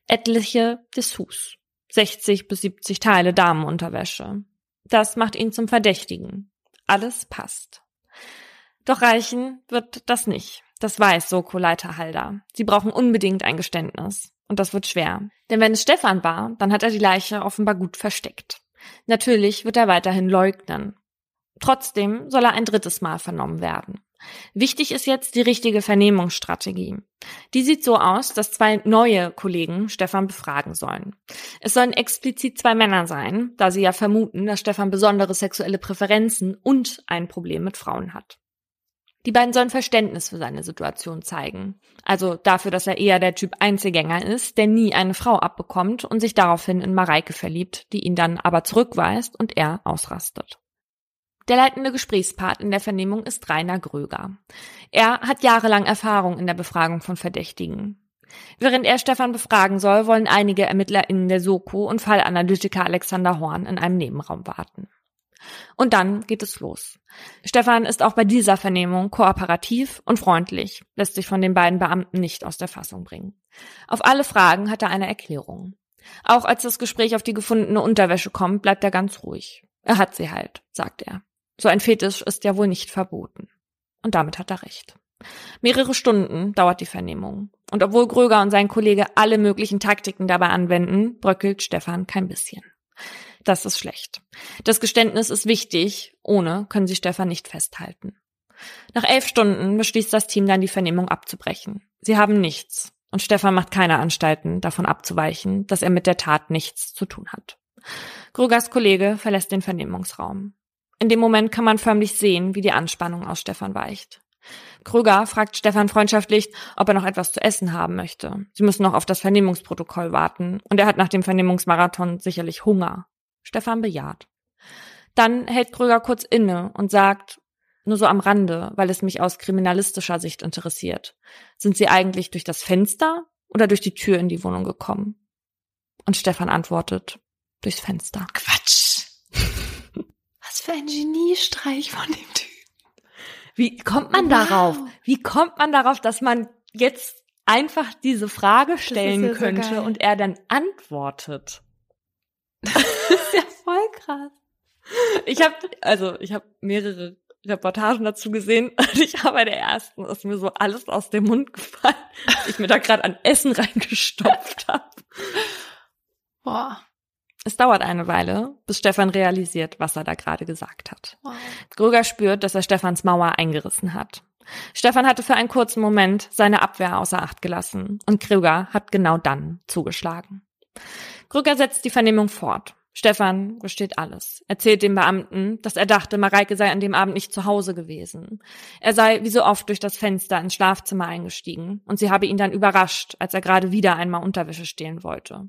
Etliche Dessous. 60 bis 70 Teile Damenunterwäsche. Das macht ihn zum Verdächtigen. Alles passt. Doch reichen wird das nicht. Das weiß Soko-Leiter Halder. Sie brauchen unbedingt ein Geständnis. Und das wird schwer. Denn wenn es Stefan war, dann hat er die Leiche offenbar gut versteckt. Natürlich wird er weiterhin leugnen. Trotzdem soll er ein drittes Mal vernommen werden. Wichtig ist jetzt die richtige Vernehmungsstrategie. Die sieht so aus, dass zwei neue Kollegen Stefan befragen sollen. Es sollen explizit zwei Männer sein, da sie ja vermuten, dass Stefan besondere sexuelle Präferenzen und ein Problem mit Frauen hat. Die beiden sollen Verständnis für seine Situation zeigen. Also dafür, dass er eher der Typ Einzelgänger ist, der nie eine Frau abbekommt und sich daraufhin in Mareike verliebt, die ihn dann aber zurückweist und er ausrastet. Der leitende Gesprächspart in der Vernehmung ist Rainer Gröger. Er hat jahrelang Erfahrung in der Befragung von Verdächtigen. Während er Stefan befragen soll, wollen einige ErmittlerInnen der Soko und Fallanalytiker Alexander Horn in einem Nebenraum warten. Und dann geht es los. Stefan ist auch bei dieser Vernehmung kooperativ und freundlich, lässt sich von den beiden Beamten nicht aus der Fassung bringen. Auf alle Fragen hat er eine Erklärung. Auch als das Gespräch auf die gefundene Unterwäsche kommt, bleibt er ganz ruhig. Er hat sie halt, sagt er. So ein Fetisch ist ja wohl nicht verboten. Und damit hat er recht. Mehrere Stunden dauert die Vernehmung. Und obwohl Gröger und sein Kollege alle möglichen Taktiken dabei anwenden, bröckelt Stefan kein bisschen. Das ist schlecht. Das Geständnis ist wichtig. Ohne können sie Stefan nicht festhalten. Nach elf Stunden beschließt das Team dann, die Vernehmung abzubrechen. Sie haben nichts. Und Stefan macht keine Anstalten, davon abzuweichen, dass er mit der Tat nichts zu tun hat. Krügers Kollege verlässt den Vernehmungsraum. In dem Moment kann man förmlich sehen, wie die Anspannung aus Stefan weicht. Krüger fragt Stefan freundschaftlich, ob er noch etwas zu essen haben möchte. Sie müssen noch auf das Vernehmungsprotokoll warten und er hat nach dem Vernehmungsmarathon sicherlich Hunger. Stefan bejaht. Dann hält Krüger kurz inne und sagt, nur so am Rande, weil es mich aus kriminalistischer Sicht interessiert. Sind Sie eigentlich durch das Fenster oder durch die Tür in die Wohnung gekommen? Und Stefan antwortet, durchs Fenster. Quatsch. Was für ein Geniestreich von dem Typ. Wie kommt man Wow. darauf? Wie kommt man darauf, dass man jetzt einfach diese Frage stellen ja so könnte geil. und er dann antwortet? Das ist ja voll krass. Ich habe also ich habe mehrere Reportagen dazu gesehen und ich habe bei der ersten ist mir so alles aus dem Mund gefallen, ich mir da gerade an Essen reingestopft habe. Boah. Es dauert eine Weile, bis Stefan realisiert, was er da gerade gesagt hat. Wow. Gröger spürt, dass er Stefans Mauer eingerissen hat. Stefan hatte für einen kurzen Moment seine Abwehr außer Acht gelassen und Krüger hat genau dann zugeschlagen. Krüger setzt die Vernehmung fort. Stefan gesteht alles, erzählt dem Beamten, dass er dachte, Mareike sei an dem Abend nicht zu Hause gewesen. Er sei wie so oft durch das Fenster ins Schlafzimmer eingestiegen und sie habe ihn dann überrascht, als er gerade wieder einmal Unterwäsche stehlen wollte.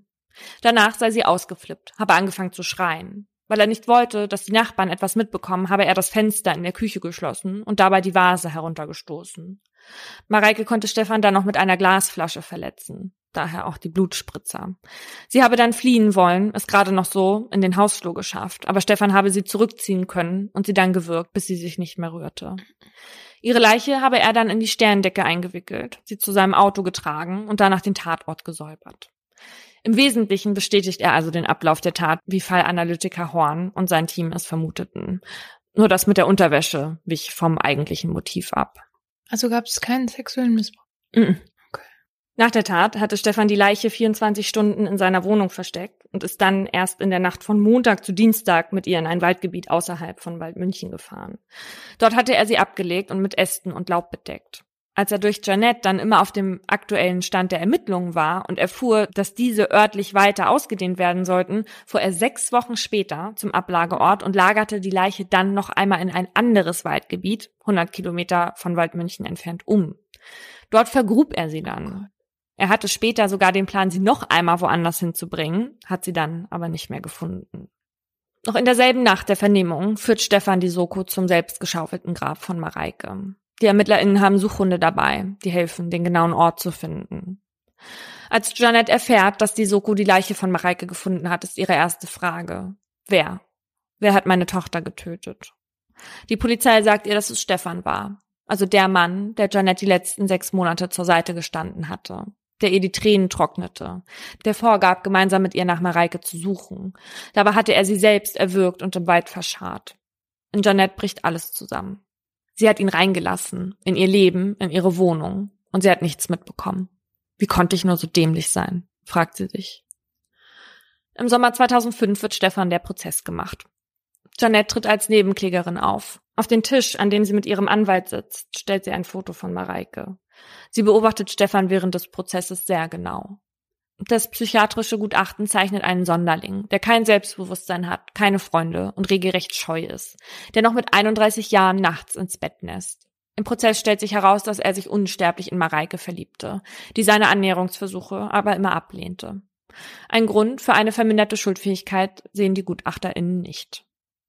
Danach sei sie ausgeflippt, habe angefangen zu schreien. Weil er nicht wollte, dass die Nachbarn etwas mitbekommen, habe er das Fenster in der Küche geschlossen und dabei die Vase heruntergestoßen. Mareike konnte Stefan dann noch mit einer Glasflasche verletzen, daher auch die Blutspritzer. Sie habe dann fliehen wollen, es gerade noch so in den Hausflur geschafft, aber Stefan habe sie zurückziehen können und sie dann gewürgt, bis sie sich nicht mehr rührte. Ihre Leiche habe er dann in die Sterndecke eingewickelt, sie zu seinem Auto getragen und danach den Tatort gesäubert. Im Wesentlichen bestätigt er also den Ablauf der Tat, wie Fallanalytiker Horn und sein Team es vermuteten. Nur das mit der Unterwäsche wich vom eigentlichen Motiv ab. Also gab es keinen sexuellen Missbrauch. Mhm. Nach der Tat hatte Stefan die Leiche 24 Stunden in seiner Wohnung versteckt und ist dann erst in der Nacht von Montag zu Dienstag mit ihr in ein Waldgebiet außerhalb von Waldmünchen gefahren. Dort hatte er sie abgelegt und mit Ästen und Laub bedeckt. Als er durch Janette dann immer auf dem aktuellen Stand der Ermittlungen war und erfuhr, dass diese örtlich weiter ausgedehnt werden sollten, fuhr er sechs Wochen später zum Ablageort und lagerte die Leiche dann noch einmal in ein anderes Waldgebiet, 100 Kilometer von Waldmünchen entfernt, um. Dort vergrub er sie dann. Er hatte später sogar den Plan, sie noch einmal woanders hinzubringen, hat sie dann aber nicht mehr gefunden. Noch in derselben Nacht der Vernehmung führt Stefan die Soko zum selbstgeschaufelten Grab von Mareike. Die ErmittlerInnen haben Suchhunde dabei, die helfen, den genauen Ort zu finden. Als Janet erfährt, dass die Soko die Leiche von Mareike gefunden hat, ist ihre erste Frage. Wer? Wer hat meine Tochter getötet? Die Polizei sagt ihr, dass es Stefan war. Also der Mann, der Janet die letzten sechs Monate zur Seite gestanden hatte. Der ihr die Tränen trocknete. Der vorgab, gemeinsam mit ihr nach Mareike zu suchen. Dabei hatte er sie selbst erwürgt und im Wald verscharrt. In Janet bricht alles zusammen. Sie hat ihn reingelassen, in ihr Leben, in ihre Wohnung, und sie hat nichts mitbekommen. Wie konnte ich nur so dämlich sein? fragt sie sich. Im Sommer 2005 wird Stefan der Prozess gemacht. Janette tritt als Nebenklägerin auf. Auf den Tisch, an dem sie mit ihrem Anwalt sitzt, stellt sie ein Foto von Mareike. Sie beobachtet Stefan während des Prozesses sehr genau. Das psychiatrische Gutachten zeichnet einen Sonderling, der kein Selbstbewusstsein hat, keine Freunde und regelrecht scheu ist, der noch mit 31 Jahren nachts ins Bett nässt. Im Prozess stellt sich heraus, dass er sich unsterblich in Mareike verliebte, die seine Annäherungsversuche aber immer ablehnte. Ein Grund für eine verminderte Schuldfähigkeit sehen die GutachterInnen nicht.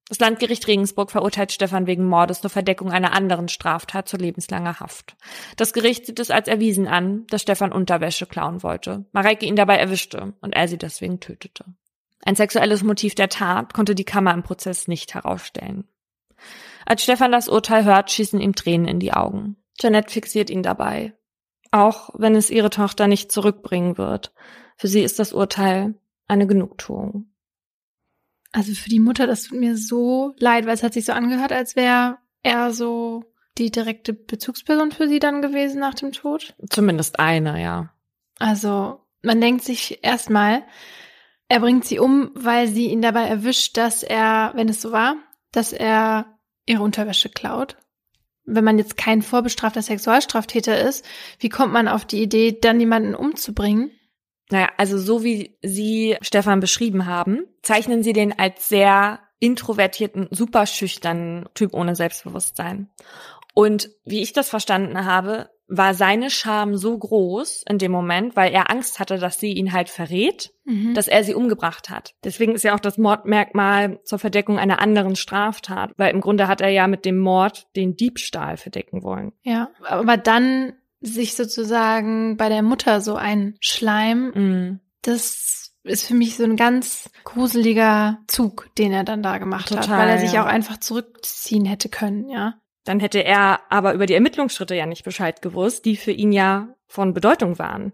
Das Landgericht Regensburg verurteilt Stefan wegen Mordes zur Verdeckung einer anderen Straftat zu lebenslanger Haft. Das Gericht sieht es als erwiesen an, dass Stefan Unterwäsche klauen wollte, Mareike ihn dabei erwischte und er sie deswegen tötete. Ein sexuelles Motiv der Tat konnte die Kammer im Prozess nicht herausstellen. Als Stefan das Urteil hört, schießen ihm Tränen in die Augen. Jeanette fixiert ihn dabei. Auch wenn es ihre Tochter nicht zurückbringen wird. Für sie ist das Urteil eine Genugtuung. Also für die Mutter, das tut mir so leid, weil es hat sich so angehört, als wäre er so die direkte Bezugsperson für sie dann gewesen nach dem Tod. Zumindest eine, ja. Also man denkt sich erstmal, er bringt sie um, weil sie ihn dabei erwischt, dass er, wenn es so war, dass er ihre Unterwäsche klaut. wenn man jetzt kein vorbestrafter Sexualstraftäter ist, wie kommt man auf die Idee, dann jemanden umzubringen? Naja, also so wie Sie Stefan beschrieben haben, zeichnen Sie den als sehr introvertierten, super schüchternen Typ ohne Selbstbewusstsein. Und wie ich das verstanden habe, war seine Scham so groß in dem Moment, weil er Angst hatte, dass sie ihn halt verrät, mhm. dass er sie umgebracht hat. Deswegen ist ja auch das Mordmerkmal zur Verdeckung einer anderen Straftat, weil im Grunde hat er ja mit dem Mord den Diebstahl verdecken wollen. Ja, aber dann sich sozusagen bei der Mutter so ein Schleim, mhm. das ist für mich so ein ganz gruseliger Zug, den er dann da gemacht Total, hat, weil er sich ja. auch einfach zurückziehen hätte können, ja. Dann hätte er aber über die Ermittlungsschritte ja nicht Bescheid gewusst, die für ihn ja von Bedeutung waren.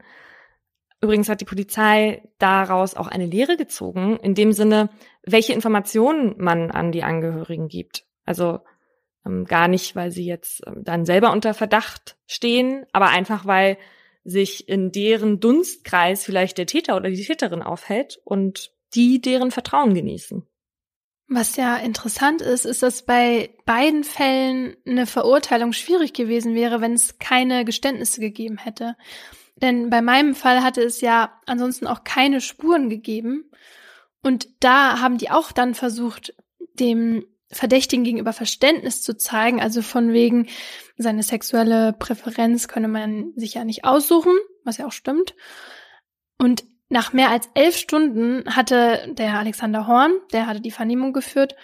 Übrigens hat die Polizei daraus auch eine Lehre gezogen, in dem Sinne, welche Informationen man an die Angehörigen gibt. Also ähm, gar nicht, weil sie jetzt ähm, dann selber unter Verdacht stehen, aber einfach, weil sich in deren Dunstkreis vielleicht der Täter oder die Täterin aufhält und die deren Vertrauen genießen. Was ja interessant ist, ist, dass bei beiden Fällen eine Verurteilung schwierig gewesen wäre, wenn es keine Geständnisse gegeben hätte. Denn bei meinem Fall hatte es ja ansonsten auch keine Spuren gegeben. Und da haben die auch dann versucht, dem Verdächtigen gegenüber Verständnis zu zeigen, also von wegen seine sexuelle Präferenz könne man sich ja nicht aussuchen, was ja auch stimmt. Und nach mehr als elf Stunden hatte der Alexander Horn, der hatte die Vernehmung geführt,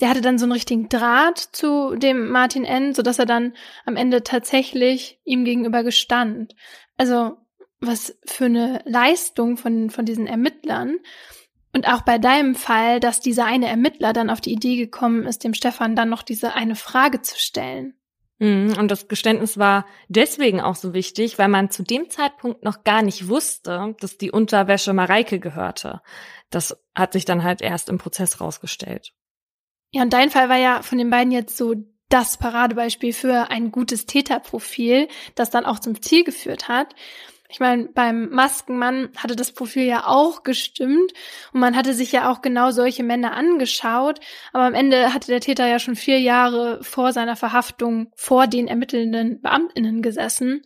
der hatte dann so einen richtigen Draht zu dem Martin N., sodass er dann am Ende tatsächlich ihm gegenüber gestand. Also was für eine Leistung von, von diesen Ermittlern. Und auch bei deinem Fall, dass dieser eine Ermittler dann auf die Idee gekommen ist, dem Stefan dann noch diese eine Frage zu stellen. Mhm, und das Geständnis war deswegen auch so wichtig, weil man zu dem Zeitpunkt noch gar nicht wusste, dass die Unterwäsche Mareike gehörte. Das hat sich dann halt erst im Prozess rausgestellt. Ja, und dein Fall war ja von den beiden jetzt so das Paradebeispiel für ein gutes Täterprofil, das dann auch zum Ziel geführt hat. Ich meine, beim Maskenmann hatte das Profil ja auch gestimmt und man hatte sich ja auch genau solche Männer angeschaut, aber am Ende hatte der Täter ja schon vier Jahre vor seiner Verhaftung vor den ermittelnden Beamtinnen gesessen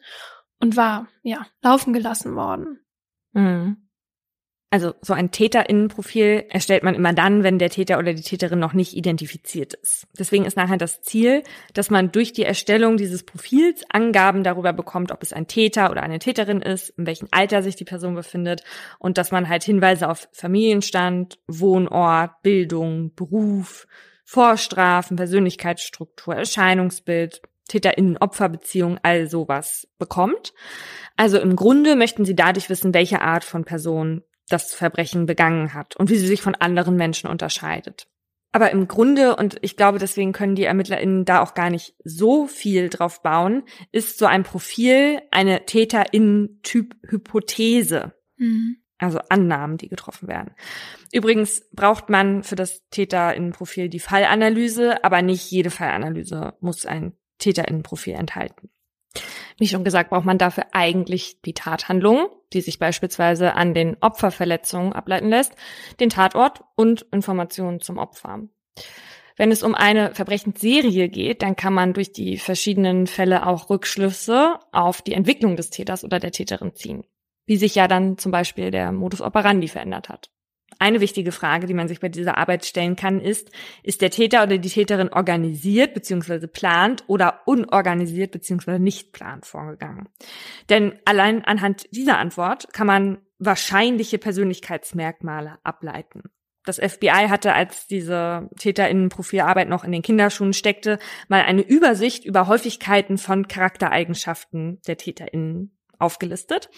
und war, ja, laufen gelassen worden. Mhm. Also so ein Täterinnenprofil erstellt man immer dann, wenn der Täter oder die Täterin noch nicht identifiziert ist. Deswegen ist nachher das Ziel, dass man durch die Erstellung dieses Profils Angaben darüber bekommt, ob es ein Täter oder eine Täterin ist, in welchem Alter sich die Person befindet und dass man halt Hinweise auf Familienstand, Wohnort, Bildung, Beruf, Vorstrafen, Persönlichkeitsstruktur, Erscheinungsbild, Täterinnen-Opfer-Beziehung, all sowas bekommt. Also im Grunde möchten Sie dadurch wissen, welche Art von Person das Verbrechen begangen hat und wie sie sich von anderen Menschen unterscheidet. Aber im Grunde, und ich glaube, deswegen können die ErmittlerInnen da auch gar nicht so viel drauf bauen, ist so ein Profil eine TäterInnen-Typ-Hypothese. Mhm. Also Annahmen, die getroffen werden. Übrigens braucht man für das TäterInnen-Profil die Fallanalyse, aber nicht jede Fallanalyse muss ein TäterInnen-Profil enthalten. Wie schon gesagt, braucht man dafür eigentlich die Tathandlung, die sich beispielsweise an den Opferverletzungen ableiten lässt, den Tatort und Informationen zum Opfer. Wenn es um eine Verbrechensserie geht, dann kann man durch die verschiedenen Fälle auch Rückschlüsse auf die Entwicklung des Täters oder der Täterin ziehen, wie sich ja dann zum Beispiel der Modus operandi verändert hat. Eine wichtige Frage, die man sich bei dieser Arbeit stellen kann, ist, ist der Täter oder die Täterin organisiert bzw. plant oder unorganisiert bzw. nicht plant vorgegangen? Denn allein anhand dieser Antwort kann man wahrscheinliche Persönlichkeitsmerkmale ableiten. Das FBI hatte, als diese Täterinnenprofilarbeit noch in den Kinderschuhen steckte, mal eine Übersicht über Häufigkeiten von Charaktereigenschaften der Täterinnen aufgelistet.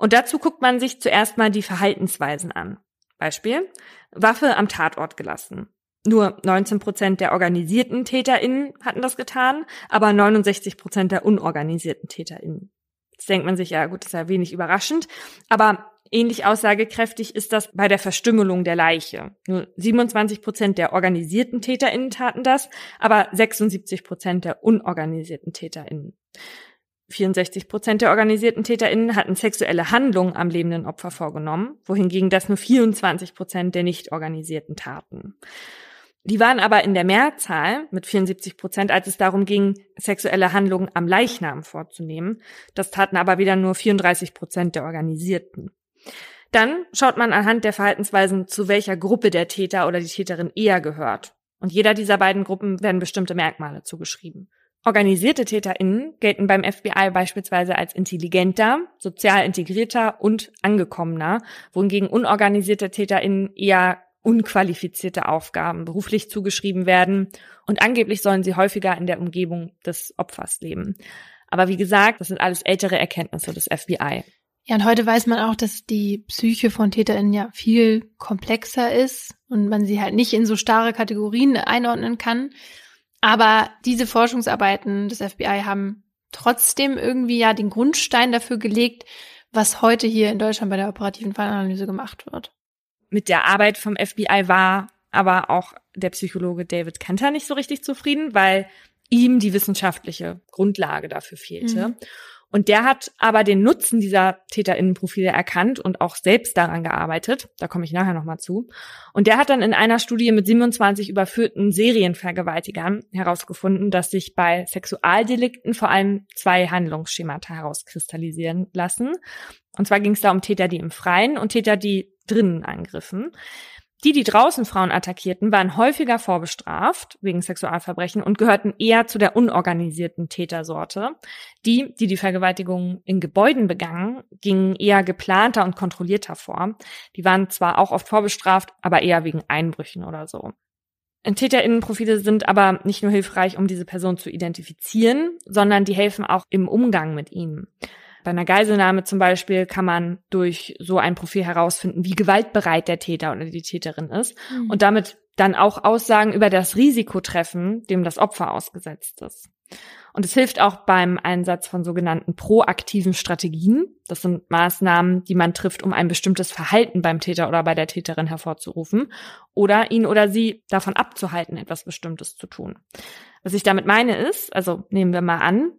Und dazu guckt man sich zuerst mal die Verhaltensweisen an. Beispiel, Waffe am Tatort gelassen. Nur 19 Prozent der organisierten TäterInnen hatten das getan, aber 69 Prozent der unorganisierten TäterInnen. Jetzt denkt man sich, ja gut, ist ja wenig überraschend, aber ähnlich aussagekräftig ist das bei der Verstümmelung der Leiche. Nur 27 Prozent der organisierten TäterInnen taten das, aber 76 Prozent der unorganisierten TäterInnen. 64 Prozent der organisierten TäterInnen hatten sexuelle Handlungen am lebenden Opfer vorgenommen, wohingegen das nur 24 Prozent der nicht organisierten taten. Die waren aber in der Mehrzahl mit 74 Prozent, als es darum ging, sexuelle Handlungen am Leichnam vorzunehmen. Das taten aber wieder nur 34 Prozent der Organisierten. Dann schaut man anhand der Verhaltensweisen, zu welcher Gruppe der Täter oder die Täterin eher gehört. Und jeder dieser beiden Gruppen werden bestimmte Merkmale zugeschrieben. Organisierte TäterInnen gelten beim FBI beispielsweise als intelligenter, sozial integrierter und angekommener, wohingegen unorganisierte TäterInnen eher unqualifizierte Aufgaben beruflich zugeschrieben werden und angeblich sollen sie häufiger in der Umgebung des Opfers leben. Aber wie gesagt, das sind alles ältere Erkenntnisse des FBI. Ja, und heute weiß man auch, dass die Psyche von TäterInnen ja viel komplexer ist und man sie halt nicht in so starre Kategorien einordnen kann. Aber diese Forschungsarbeiten des FBI haben trotzdem irgendwie ja den Grundstein dafür gelegt, was heute hier in Deutschland bei der operativen Fallanalyse gemacht wird mit der Arbeit vom FBI war aber auch der Psychologe David Kanter nicht so richtig zufrieden, weil ihm die wissenschaftliche Grundlage dafür fehlte. Mhm. Und der hat aber den Nutzen dieser Täterinnenprofile erkannt und auch selbst daran gearbeitet. Da komme ich nachher nochmal zu. Und der hat dann in einer Studie mit 27 überführten Serienvergewaltigern herausgefunden, dass sich bei Sexualdelikten vor allem zwei Handlungsschemata herauskristallisieren lassen. Und zwar ging es da um Täter, die im Freien und Täter, die drinnen angriffen. Die, die draußen Frauen attackierten, waren häufiger vorbestraft wegen Sexualverbrechen und gehörten eher zu der unorganisierten Tätersorte. Die, die die Vergewaltigungen in Gebäuden begangen, gingen eher geplanter und kontrollierter vor. Die waren zwar auch oft vorbestraft, aber eher wegen Einbrüchen oder so. Täterinnenprofile sind aber nicht nur hilfreich, um diese Person zu identifizieren, sondern die helfen auch im Umgang mit ihnen. Bei einer Geiselnahme zum Beispiel kann man durch so ein Profil herausfinden, wie gewaltbereit der Täter oder die Täterin ist mhm. und damit dann auch Aussagen über das Risiko treffen, dem das Opfer ausgesetzt ist. Und es hilft auch beim Einsatz von sogenannten proaktiven Strategien. Das sind Maßnahmen, die man trifft, um ein bestimmtes Verhalten beim Täter oder bei der Täterin hervorzurufen oder ihn oder sie davon abzuhalten, etwas Bestimmtes zu tun. Was ich damit meine ist, also nehmen wir mal an,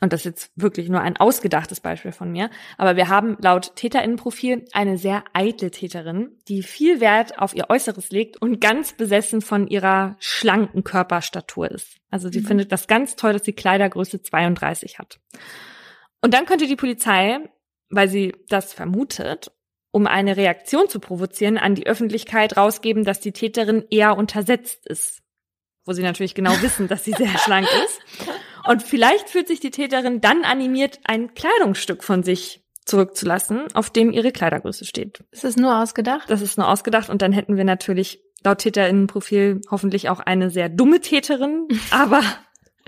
und das ist jetzt wirklich nur ein ausgedachtes Beispiel von mir, aber wir haben laut Täterinnenprofil eine sehr eitle Täterin, die viel Wert auf ihr Äußeres legt und ganz besessen von ihrer schlanken Körperstatur ist. Also sie mhm. findet das ganz toll, dass sie Kleidergröße 32 hat. Und dann könnte die Polizei, weil sie das vermutet, um eine Reaktion zu provozieren, an die Öffentlichkeit rausgeben, dass die Täterin eher untersetzt ist. Wo sie natürlich genau wissen, dass sie sehr schlank ist. Und vielleicht fühlt sich die Täterin dann animiert, ein Kleidungsstück von sich zurückzulassen, auf dem ihre Kleidergröße steht. Ist das nur ausgedacht? Das ist nur ausgedacht und dann hätten wir natürlich laut Täterinnenprofil hoffentlich auch eine sehr dumme Täterin, aber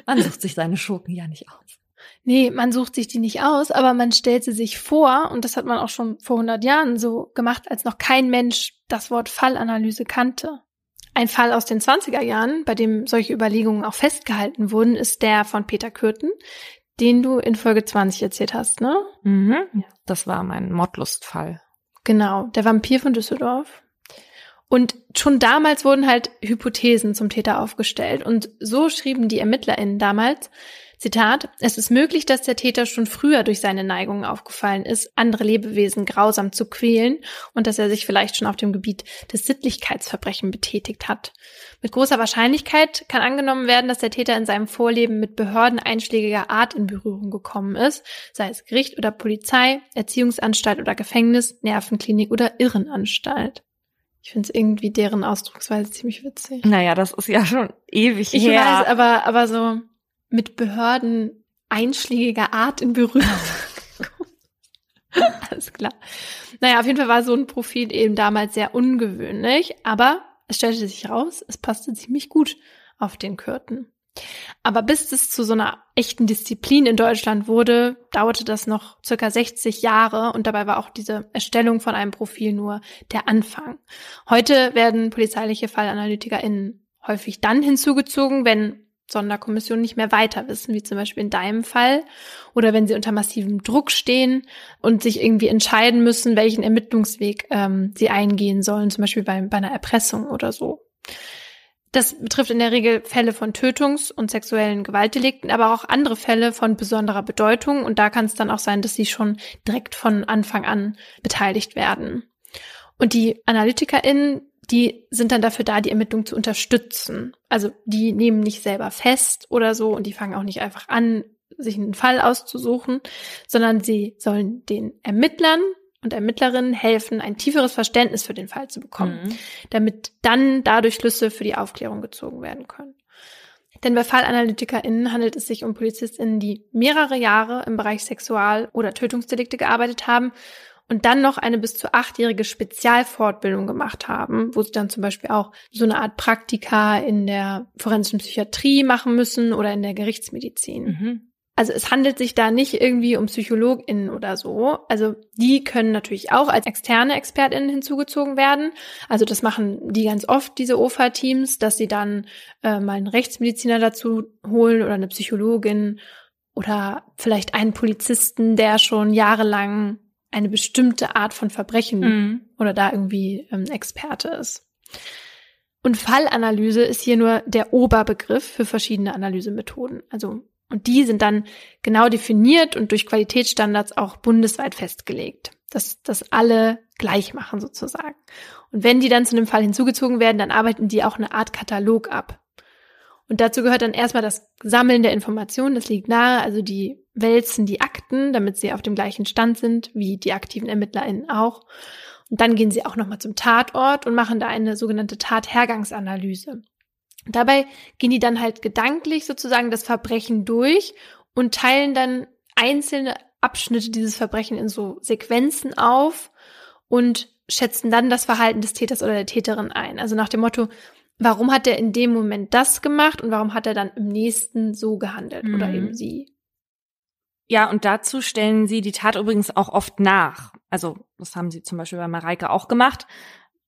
man sucht sich seine Schurken ja nicht aus. Nee, man sucht sich die nicht aus, aber man stellt sie sich vor, und das hat man auch schon vor 100 Jahren so gemacht, als noch kein Mensch das Wort Fallanalyse kannte. Ein Fall aus den 20er Jahren, bei dem solche Überlegungen auch festgehalten wurden, ist der von Peter Kürten, den du in Folge 20 erzählt hast, ne? Mhm. Das war mein Mordlustfall. Genau, der Vampir von Düsseldorf. Und schon damals wurden halt Hypothesen zum Täter aufgestellt. Und so schrieben die ErmittlerInnen damals, Zitat, es ist möglich, dass der Täter schon früher durch seine Neigungen aufgefallen ist, andere Lebewesen grausam zu quälen und dass er sich vielleicht schon auf dem Gebiet des Sittlichkeitsverbrechen betätigt hat. Mit großer Wahrscheinlichkeit kann angenommen werden, dass der Täter in seinem Vorleben mit Behörden einschlägiger Art in Berührung gekommen ist, sei es Gericht oder Polizei, Erziehungsanstalt oder Gefängnis, Nervenklinik oder Irrenanstalt. Ich finde es irgendwie deren Ausdrucksweise ziemlich witzig. Naja, das ist ja schon ewig ich her. Ich weiß, aber, aber so, mit Behörden einschlägiger Art in Berührung. Alles klar. Naja, auf jeden Fall war so ein Profil eben damals sehr ungewöhnlich, aber es stellte sich raus, es passte ziemlich gut auf den Kürten. Aber bis es zu so einer echten Disziplin in Deutschland wurde, dauerte das noch circa 60 Jahre und dabei war auch diese Erstellung von einem Profil nur der Anfang. Heute werden polizeiliche FallanalytikerInnen häufig dann hinzugezogen, wenn Sonderkommissionen nicht mehr weiter wissen, wie zum Beispiel in deinem Fall, oder wenn sie unter massivem Druck stehen und sich irgendwie entscheiden müssen, welchen Ermittlungsweg ähm, sie eingehen sollen, zum Beispiel bei, bei einer Erpressung oder so. Das betrifft in der Regel Fälle von Tötungs- und sexuellen Gewaltdelikten, aber auch andere Fälle von besonderer Bedeutung. Und da kann es dann auch sein, dass sie schon direkt von Anfang an beteiligt werden. Und die AnalytikerInnen die sind dann dafür da, die Ermittlung zu unterstützen. Also die nehmen nicht selber fest oder so und die fangen auch nicht einfach an, sich einen Fall auszusuchen, sondern sie sollen den Ermittlern und Ermittlerinnen helfen, ein tieferes Verständnis für den Fall zu bekommen, mhm. damit dann dadurch Schlüsse für die Aufklärung gezogen werden können. Denn bei FallanalytikerInnen handelt es sich um PolizistInnen, die mehrere Jahre im Bereich Sexual- oder Tötungsdelikte gearbeitet haben und dann noch eine bis zu achtjährige Spezialfortbildung gemacht haben, wo sie dann zum Beispiel auch so eine Art Praktika in der forensischen Psychiatrie machen müssen oder in der Gerichtsmedizin. Mhm. Also es handelt sich da nicht irgendwie um PsychologInnen oder so. Also die können natürlich auch als externe ExpertInnen hinzugezogen werden. Also das machen die ganz oft, diese OFA-Teams, dass sie dann äh, mal einen Rechtsmediziner dazu holen oder eine Psychologin oder vielleicht einen Polizisten, der schon jahrelang eine bestimmte Art von Verbrechen mhm. oder da irgendwie ähm, Experte ist. Und Fallanalyse ist hier nur der Oberbegriff für verschiedene Analysemethoden. Also und die sind dann genau definiert und durch Qualitätsstandards auch bundesweit festgelegt, dass das alle gleich machen sozusagen. Und wenn die dann zu einem Fall hinzugezogen werden, dann arbeiten die auch eine Art Katalog ab. Und dazu gehört dann erstmal das Sammeln der Informationen, das liegt nahe, also die wälzen die Akten, damit sie auf dem gleichen Stand sind wie die aktiven ErmittlerInnen auch. Und dann gehen sie auch nochmal zum Tatort und machen da eine sogenannte Tathergangsanalyse. Dabei gehen die dann halt gedanklich sozusagen das Verbrechen durch und teilen dann einzelne Abschnitte dieses Verbrechen in so Sequenzen auf und schätzen dann das Verhalten des Täters oder der Täterin ein. Also nach dem Motto, warum hat er in dem Moment das gemacht und warum hat er dann im nächsten so gehandelt mhm. oder eben sie. Ja, und dazu stellen sie die Tat übrigens auch oft nach. Also das haben sie zum Beispiel bei Mareike auch gemacht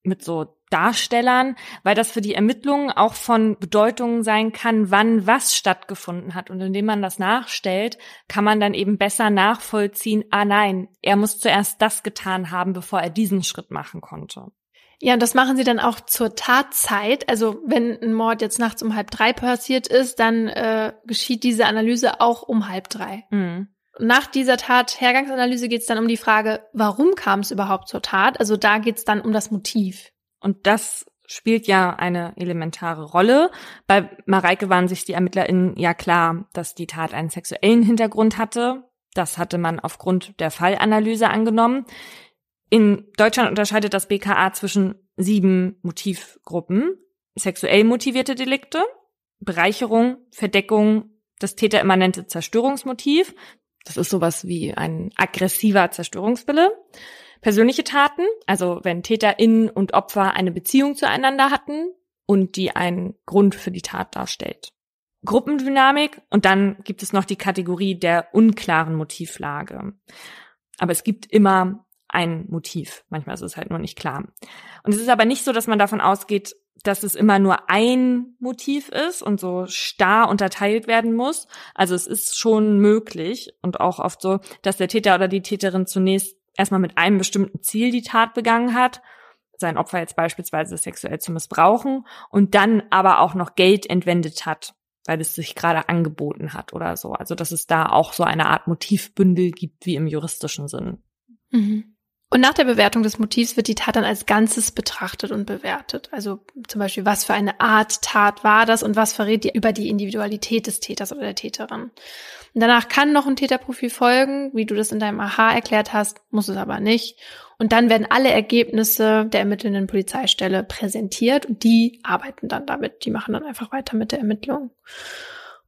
mit so Darstellern, weil das für die Ermittlungen auch von Bedeutung sein kann, wann was stattgefunden hat. Und indem man das nachstellt, kann man dann eben besser nachvollziehen, ah nein, er muss zuerst das getan haben, bevor er diesen Schritt machen konnte. Ja, und das machen sie dann auch zur Tatzeit. Also wenn ein Mord jetzt nachts um halb drei passiert ist, dann äh, geschieht diese Analyse auch um halb drei. Mhm. Nach dieser Tat-Hergangsanalyse geht es dann um die Frage, warum kam es überhaupt zur Tat? Also da geht es dann um das Motiv. Und das spielt ja eine elementare Rolle. Bei Mareike waren sich die ErmittlerInnen ja klar, dass die Tat einen sexuellen Hintergrund hatte. Das hatte man aufgrund der Fallanalyse angenommen. In Deutschland unterscheidet das BKA zwischen sieben Motivgruppen. Sexuell motivierte Delikte, Bereicherung, Verdeckung, das täterimmanente Zerstörungsmotiv, das ist sowas wie ein aggressiver Zerstörungswille. Persönliche Taten, also wenn TäterInnen und Opfer eine Beziehung zueinander hatten und die einen Grund für die Tat darstellt. Gruppendynamik und dann gibt es noch die Kategorie der unklaren Motivlage. Aber es gibt immer ein Motiv. Manchmal ist es halt nur nicht klar. Und es ist aber nicht so, dass man davon ausgeht, dass es immer nur ein Motiv ist und so starr unterteilt werden muss. Also es ist schon möglich und auch oft so, dass der Täter oder die Täterin zunächst erstmal mit einem bestimmten Ziel die Tat begangen hat, sein Opfer jetzt beispielsweise sexuell zu missbrauchen und dann aber auch noch Geld entwendet hat, weil es sich gerade angeboten hat oder so. Also dass es da auch so eine Art Motivbündel gibt wie im juristischen Sinn. Mhm. Und nach der Bewertung des Motivs wird die Tat dann als Ganzes betrachtet und bewertet. Also zum Beispiel, was für eine Art Tat war das und was verrät die über die Individualität des Täters oder der Täterin. Und danach kann noch ein Täterprofil folgen, wie du das in deinem Aha erklärt hast, muss es aber nicht. Und dann werden alle Ergebnisse der ermittelnden Polizeistelle präsentiert und die arbeiten dann damit. Die machen dann einfach weiter mit der Ermittlung.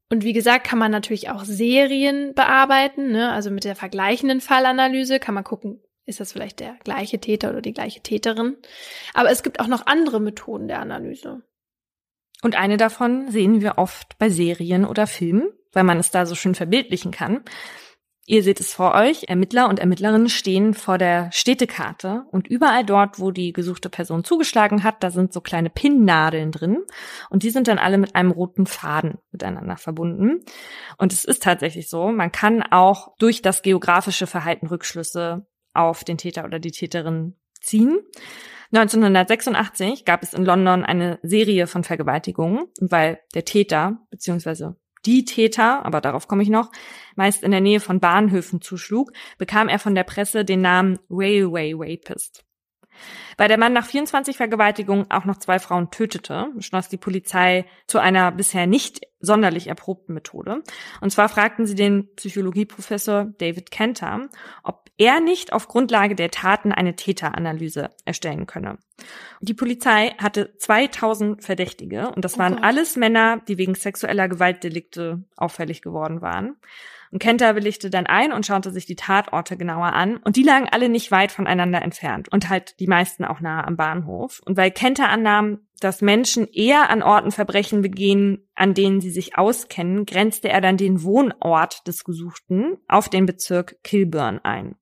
Und wie gesagt, kann man natürlich auch Serien bearbeiten, ne? also mit der vergleichenden Fallanalyse kann man gucken, ist das vielleicht der gleiche Täter oder die gleiche Täterin. Aber es gibt auch noch andere Methoden der Analyse. Und eine davon sehen wir oft bei Serien oder Filmen, weil man es da so schön verbildlichen kann. Ihr seht es vor euch, Ermittler und Ermittlerinnen stehen vor der Städtekarte und überall dort, wo die gesuchte Person zugeschlagen hat, da sind so kleine Pinnnadeln drin und die sind dann alle mit einem roten Faden miteinander verbunden. Und es ist tatsächlich so, man kann auch durch das geografische Verhalten Rückschlüsse auf den Täter oder die Täterin ziehen. 1986 gab es in London eine Serie von Vergewaltigungen, weil der Täter beziehungsweise die Täter, aber darauf komme ich noch, meist in der Nähe von Bahnhöfen zuschlug, bekam er von der Presse den Namen Railway Rapist. Weil der Mann nach 24 Vergewaltigungen auch noch zwei Frauen tötete, beschloss die Polizei zu einer bisher nicht sonderlich erprobten Methode. Und zwar fragten sie den Psychologieprofessor David Kenter, ob er nicht auf Grundlage der Taten eine Täteranalyse erstellen könne. Die Polizei hatte 2000 Verdächtige und das waren oh alles Männer, die wegen sexueller Gewaltdelikte auffällig geworden waren. Und Kenter willigte dann ein und schaute sich die Tatorte genauer an. Und die lagen alle nicht weit voneinander entfernt und halt die meisten auch nahe am Bahnhof. Und weil Kenter annahm, dass Menschen eher an Orten Verbrechen begehen, an denen sie sich auskennen, grenzte er dann den Wohnort des Gesuchten auf den Bezirk Kilburn ein.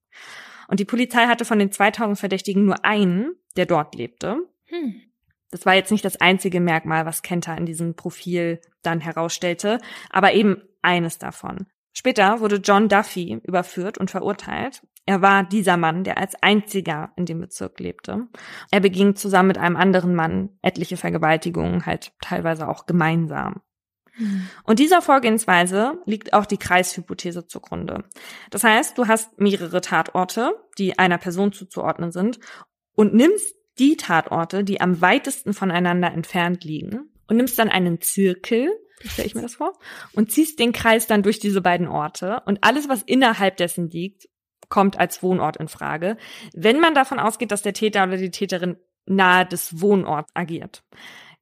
Und die Polizei hatte von den 2000 Verdächtigen nur einen, der dort lebte. Hm. Das war jetzt nicht das einzige Merkmal, was Kenter in diesem Profil dann herausstellte, aber eben eines davon. Später wurde John Duffy überführt und verurteilt. Er war dieser Mann, der als einziger in dem Bezirk lebte. Er beging zusammen mit einem anderen Mann etliche Vergewaltigungen, halt teilweise auch gemeinsam. Hm. Und dieser Vorgehensweise liegt auch die Kreishypothese zugrunde. Das heißt, du hast mehrere Tatorte, die einer Person zuzuordnen sind und nimmst die Tatorte, die am weitesten voneinander entfernt liegen und nimmst dann einen Zirkel, stelle ich mir das vor, und ziehst den Kreis dann durch diese beiden Orte und alles, was innerhalb dessen liegt, kommt als Wohnort in Frage, wenn man davon ausgeht, dass der Täter oder die Täterin nahe des Wohnorts agiert.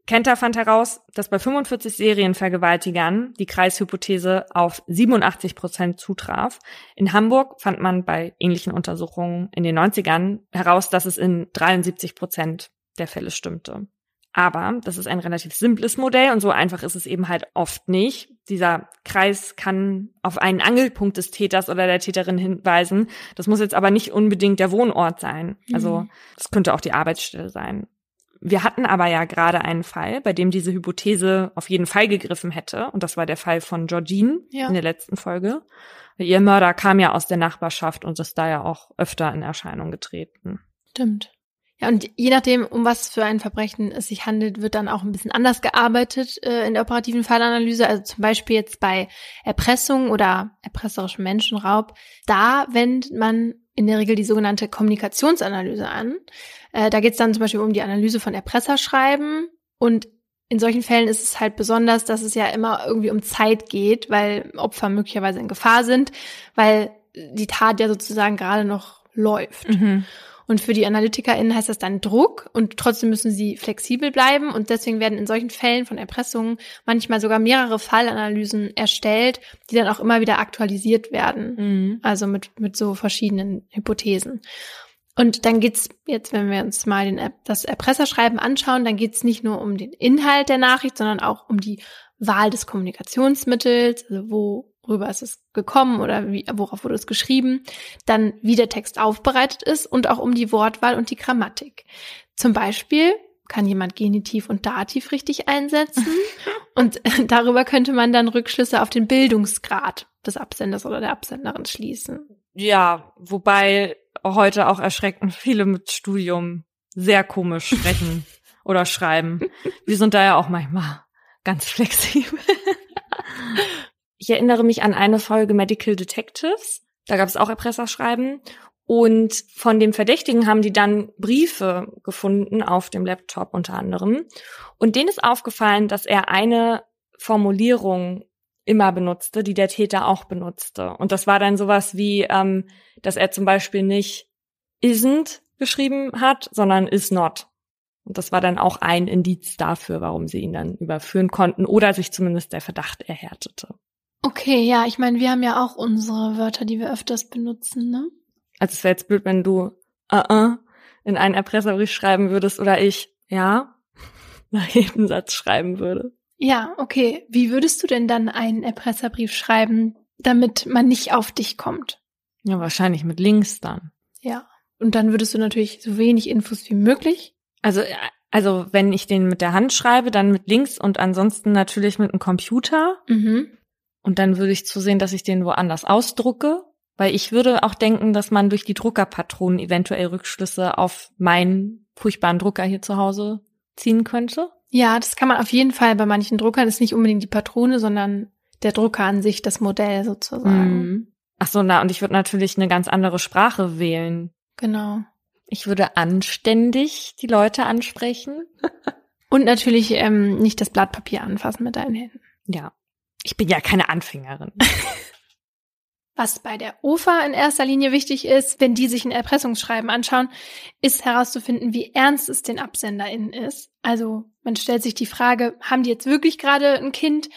Kenter fand heraus, dass bei 45 Serienvergewaltigern die Kreishypothese auf 87 Prozent zutraf. In Hamburg fand man bei ähnlichen Untersuchungen in den 90ern heraus, dass es in 73 Prozent der Fälle stimmte. Aber das ist ein relativ simples Modell und so einfach ist es eben halt oft nicht. Dieser Kreis kann auf einen Angelpunkt des Täters oder der Täterin hinweisen. Das muss jetzt aber nicht unbedingt der Wohnort sein. Also mhm. das könnte auch die Arbeitsstelle sein. Wir hatten aber ja gerade einen Fall, bei dem diese Hypothese auf jeden Fall gegriffen hätte. Und das war der Fall von Georgine ja. in der letzten Folge. Ihr Mörder kam ja aus der Nachbarschaft und ist da ja auch öfter in Erscheinung getreten. Stimmt. Ja, und je nachdem, um was für ein Verbrechen es sich handelt, wird dann auch ein bisschen anders gearbeitet äh, in der operativen Fallanalyse. Also zum Beispiel jetzt bei Erpressung oder erpresserischem Menschenraub. Da wendet man in der Regel die sogenannte Kommunikationsanalyse an. Äh, da geht es dann zum Beispiel um die Analyse von Erpresserschreiben. Und in solchen Fällen ist es halt besonders, dass es ja immer irgendwie um Zeit geht, weil Opfer möglicherweise in Gefahr sind, weil die Tat ja sozusagen gerade noch läuft. Mhm. Und für die AnalytikerInnen heißt das dann Druck und trotzdem müssen sie flexibel bleiben und deswegen werden in solchen Fällen von Erpressungen manchmal sogar mehrere Fallanalysen erstellt, die dann auch immer wieder aktualisiert werden. Mhm. Also mit, mit so verschiedenen Hypothesen. Und dann geht's jetzt, wenn wir uns mal den, das Erpresserschreiben anschauen, dann geht's nicht nur um den Inhalt der Nachricht, sondern auch um die Wahl des Kommunikationsmittels, also wo worüber ist es gekommen oder wie, worauf wurde es geschrieben, dann wie der Text aufbereitet ist und auch um die Wortwahl und die Grammatik. Zum Beispiel kann jemand Genitiv und Dativ richtig einsetzen und darüber könnte man dann Rückschlüsse auf den Bildungsgrad des Absenders oder der Absenderin schließen. Ja, wobei heute auch erschreckend viele mit Studium sehr komisch sprechen oder schreiben. Wir sind da ja auch manchmal ganz flexibel. Ich erinnere mich an eine Folge Medical Detectives. Da gab es auch Erpresserschreiben. Und von dem Verdächtigen haben die dann Briefe gefunden auf dem Laptop unter anderem. Und denen ist aufgefallen, dass er eine Formulierung immer benutzte, die der Täter auch benutzte. Und das war dann sowas wie, ähm, dass er zum Beispiel nicht isn't geschrieben hat, sondern is not. Und das war dann auch ein Indiz dafür, warum sie ihn dann überführen konnten oder sich zumindest der Verdacht erhärtete. Okay, ja, ich meine, wir haben ja auch unsere Wörter, die wir öfters benutzen, ne? Also es wäre jetzt blöd, wenn du uh -uh, in einen Erpresserbrief schreiben würdest oder ich ja nach jedem Satz schreiben würde. Ja, okay. Wie würdest du denn dann einen Erpresserbrief schreiben, damit man nicht auf dich kommt? Ja, wahrscheinlich mit Links dann. Ja. Und dann würdest du natürlich so wenig Infos wie möglich. Also, also wenn ich den mit der Hand schreibe, dann mit Links und ansonsten natürlich mit einem Computer. Mhm. Und dann würde ich zusehen, dass ich den woanders ausdrucke, weil ich würde auch denken, dass man durch die Druckerpatronen eventuell Rückschlüsse auf meinen furchtbaren Drucker hier zu Hause ziehen könnte. Ja, das kann man auf jeden Fall bei manchen Druckern. Das ist nicht unbedingt die Patrone, sondern der Drucker an sich, das Modell sozusagen. Mhm. Ach so, na, und ich würde natürlich eine ganz andere Sprache wählen. Genau. Ich würde anständig die Leute ansprechen. Und natürlich ähm, nicht das Blatt Papier anfassen mit deinen Händen. Ja. Ich bin ja keine Anfängerin. Was bei der OFA in erster Linie wichtig ist, wenn die sich ein Erpressungsschreiben anschauen, ist herauszufinden, wie ernst es den AbsenderInnen ist. Also man stellt sich die Frage, haben die jetzt wirklich gerade ein Kind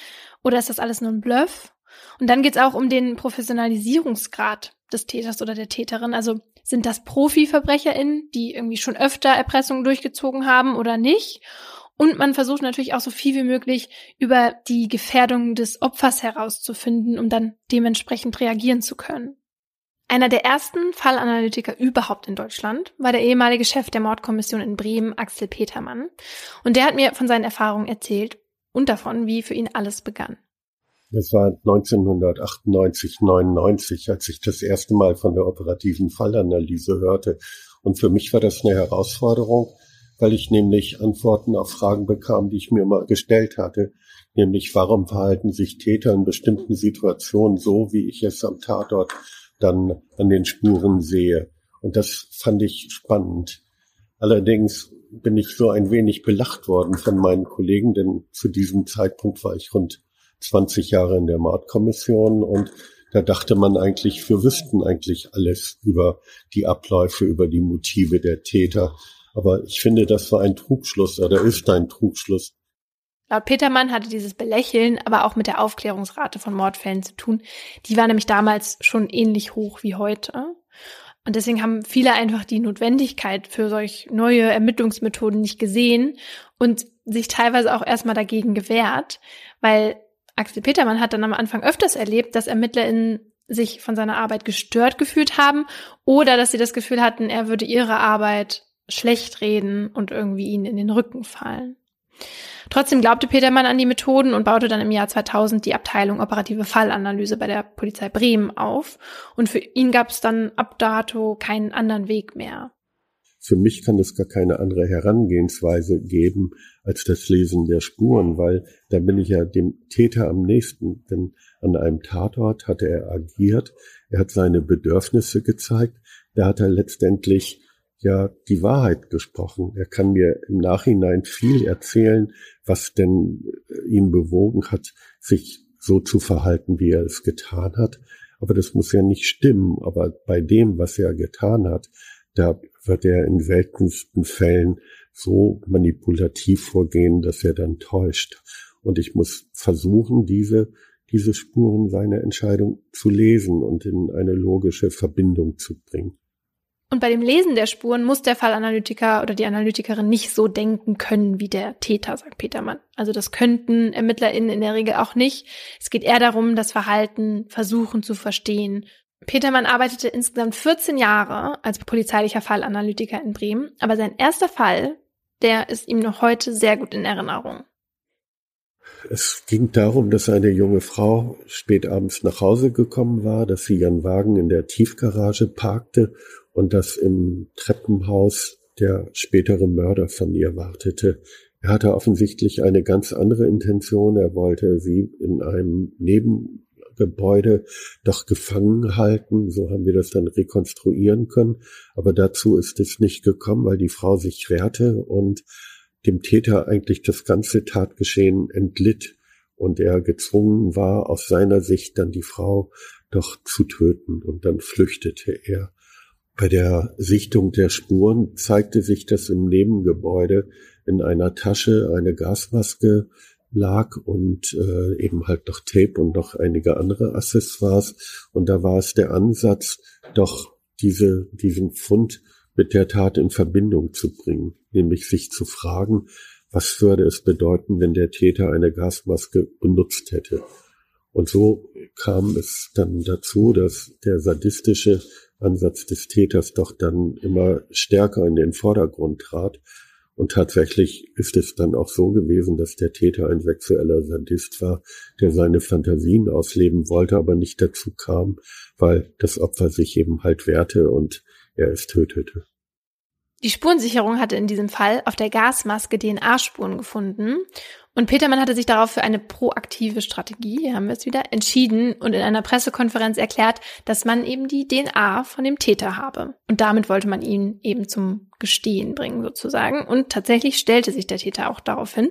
oder ist das alles nur ein Bluff? Und dann geht es auch um den Professionalisierungsgrad des Täters oder der Täterin. Also sind das ProfiverbrecherInnen, die irgendwie schon öfter Erpressungen durchgezogen haben oder nicht? Und man versucht natürlich auch so viel wie möglich über die Gefährdung des Opfers herauszufinden, um dann dementsprechend reagieren zu können. Einer der ersten Fallanalytiker überhaupt in Deutschland war der ehemalige Chef der Mordkommission in Bremen, Axel Petermann. Und der hat mir von seinen Erfahrungen erzählt und davon, wie für ihn alles begann. Das war 1998, 99, als ich das erste Mal von der operativen Fallanalyse hörte. Und für mich war das eine Herausforderung, weil ich nämlich Antworten auf Fragen bekam, die ich mir mal gestellt hatte, nämlich warum verhalten sich Täter in bestimmten Situationen so, wie ich es am Tatort dann an den Spuren sehe. Und das fand ich spannend. Allerdings bin ich so ein wenig belacht worden von meinen Kollegen, denn zu diesem Zeitpunkt war ich rund 20 Jahre in der Mordkommission und da dachte man eigentlich, wir wüssten eigentlich alles über die Abläufe, über die Motive der Täter. Aber ich finde, das war ein Trugschluss oder ist ein Trugschluss. Laut Petermann hatte dieses Belächeln aber auch mit der Aufklärungsrate von Mordfällen zu tun. Die war nämlich damals schon ähnlich hoch wie heute. Und deswegen haben viele einfach die Notwendigkeit für solch neue Ermittlungsmethoden nicht gesehen und sich teilweise auch erstmal dagegen gewehrt, weil Axel Petermann hat dann am Anfang öfters erlebt, dass ErmittlerInnen sich von seiner Arbeit gestört gefühlt haben oder dass sie das Gefühl hatten, er würde ihre Arbeit schlecht reden und irgendwie ihnen in den Rücken fallen. Trotzdem glaubte Petermann an die Methoden und baute dann im Jahr 2000 die Abteilung operative Fallanalyse bei der Polizei Bremen auf. Und für ihn gab es dann ab dato keinen anderen Weg mehr. Für mich kann es gar keine andere Herangehensweise geben als das Lesen der Spuren, weil da bin ich ja dem Täter am nächsten. Denn an einem Tatort hatte er agiert, er hat seine Bedürfnisse gezeigt, da hat er letztendlich ja die Wahrheit gesprochen. Er kann mir im Nachhinein viel erzählen, was denn äh, ihn bewogen hat, sich so zu verhalten, wie er es getan hat. Aber das muss ja nicht stimmen. Aber bei dem, was er getan hat, da wird er in seltensten Fällen so manipulativ vorgehen, dass er dann täuscht. Und ich muss versuchen, diese, diese Spuren seiner Entscheidung zu lesen und in eine logische Verbindung zu bringen. Und bei dem Lesen der Spuren muss der Fallanalytiker oder die Analytikerin nicht so denken können wie der Täter, sagt Petermann. Also das könnten ErmittlerInnen in der Regel auch nicht. Es geht eher darum, das Verhalten versuchen zu verstehen. Petermann arbeitete insgesamt 14 Jahre als polizeilicher Fallanalytiker in Bremen, aber sein erster Fall, der ist ihm noch heute sehr gut in Erinnerung. Es ging darum, dass eine junge Frau spät abends nach Hause gekommen war, dass sie ihren Wagen in der Tiefgarage parkte und dass im Treppenhaus der spätere Mörder von ihr wartete. Er hatte offensichtlich eine ganz andere Intention. Er wollte sie in einem Nebengebäude doch gefangen halten. So haben wir das dann rekonstruieren können. Aber dazu ist es nicht gekommen, weil die Frau sich wehrte und dem Täter eigentlich das ganze Tatgeschehen entglitt und er gezwungen war, aus seiner Sicht dann die Frau doch zu töten und dann flüchtete er. Bei der Sichtung der Spuren zeigte sich, dass im Nebengebäude in einer Tasche eine Gasmaske lag und äh, eben halt noch Tape und noch einige andere Accessoires. Und da war es der Ansatz, doch diese, diesen Fund mit der Tat in Verbindung zu bringen, nämlich sich zu fragen, was würde es bedeuten, wenn der Täter eine Gasmaske benutzt hätte. Und so kam es dann dazu, dass der sadistische Ansatz des Täters doch dann immer stärker in den Vordergrund trat. Und tatsächlich ist es dann auch so gewesen, dass der Täter ein sexueller Sadist war, der seine Fantasien ausleben wollte, aber nicht dazu kam, weil das Opfer sich eben halt wehrte und er es tötete. Die Spurensicherung hatte in diesem Fall auf der Gasmaske DNA-Spuren gefunden und Petermann hatte sich darauf für eine proaktive Strategie, hier haben wir es wieder, entschieden und in einer Pressekonferenz erklärt, dass man eben die DNA von dem Täter habe. Und damit wollte man ihn eben zum Gestehen bringen sozusagen. Und tatsächlich stellte sich der Täter auch darauf hin.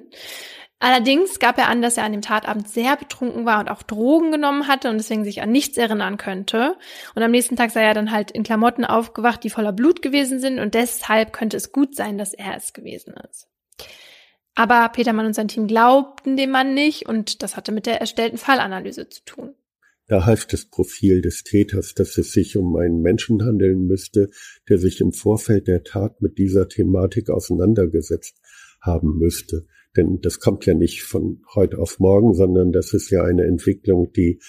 Allerdings gab er an, dass er an dem Tatabend sehr betrunken war und auch Drogen genommen hatte und deswegen sich an nichts erinnern könnte. Und am nächsten Tag sei er dann halt in Klamotten aufgewacht, die voller Blut gewesen sind und deshalb könnte es gut sein, dass er es gewesen ist. Aber Petermann und sein Team glaubten dem Mann nicht und das hatte mit der erstellten Fallanalyse zu tun. Da heißt das Profil des Täters, dass es sich um einen Menschen handeln müsste, der sich im Vorfeld der Tat mit dieser Thematik auseinandergesetzt haben müsste. Denn das kommt ja nicht von heute auf morgen, sondern das ist ja eine Entwicklung, die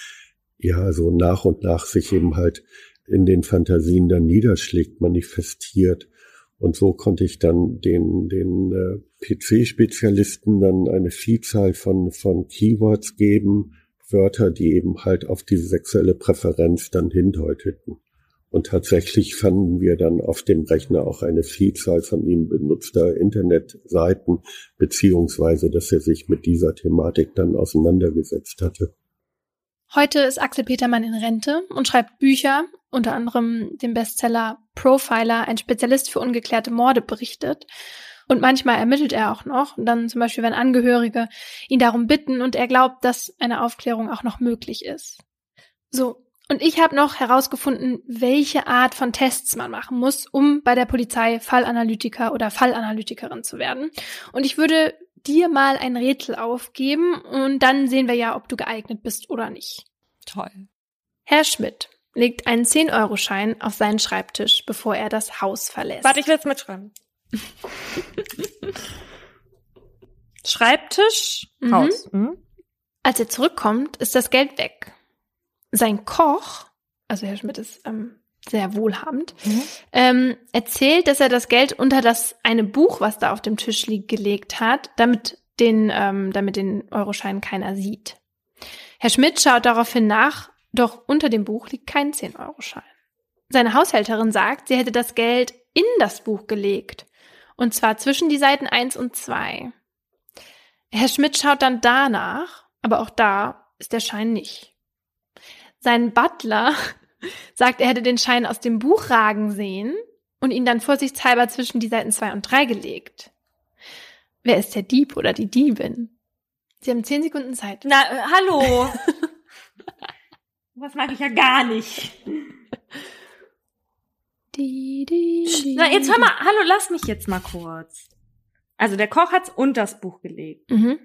ja so nach und nach sich eben halt in den Fantasien dann niederschlägt, manifestiert. Und so konnte ich dann den, den äh, PC-Spezialisten dann eine Vielzahl von, von Keywords geben, Wörter, die eben halt auf diese sexuelle Präferenz dann hindeuteten. Und tatsächlich fanden wir dann auf dem Rechner auch eine Vielzahl von ihm benutzter Internetseiten, beziehungsweise dass er sich mit dieser Thematik dann auseinandergesetzt hatte. Heute ist Axel Petermann in Rente und schreibt Bücher, unter anderem den Bestseller Profiler, ein Spezialist für ungeklärte Morde berichtet. Und manchmal ermittelt er auch noch, dann zum Beispiel, wenn Angehörige ihn darum bitten und er glaubt, dass eine Aufklärung auch noch möglich ist. So, und ich habe noch herausgefunden, welche Art von Tests man machen muss, um bei der Polizei Fallanalytiker oder Fallanalytikerin zu werden. Und ich würde dir mal ein Rätsel aufgeben und dann sehen wir ja, ob du geeignet bist oder nicht. Toll. Herr Schmidt legt einen 10-Euro-Schein auf seinen Schreibtisch, bevor er das Haus verlässt. Warte, ich will es mitschreiben. Schreibtisch, Mhm. Haus. Mhm. Als er zurückkommt, ist das Geld weg. Sein Koch, also Herr Schmidt ist ähm, sehr wohlhabend, Mhm. ähm, erzählt, dass er das Geld unter das eine Buch, was da auf dem Tisch liegt, gelegt hat, damit den, ähm, damit den Euroschein keiner sieht. Herr Schmidt schaut daraufhin nach, doch unter dem Buch liegt kein 10-Euro-Schein. Seine Haushälterin sagt, sie hätte das Geld in das Buch gelegt. Und zwar zwischen die Seiten 1 und 2. Herr Schmidt schaut dann danach, aber auch da ist der Schein nicht. Sein Butler sagt, er hätte den Schein aus dem Buch ragen sehen und ihn dann vorsichtshalber zwischen die Seiten 2 und 3 gelegt. Wer ist der Dieb oder die Diebin? Sie haben 10 Sekunden Zeit. Na, äh, hallo. Was mag ich ja gar nicht. Die, die, die, Na, jetzt hör mal, hallo, lass mich jetzt mal kurz. Also der Koch hat's unter das Buch gelegt. Mhm.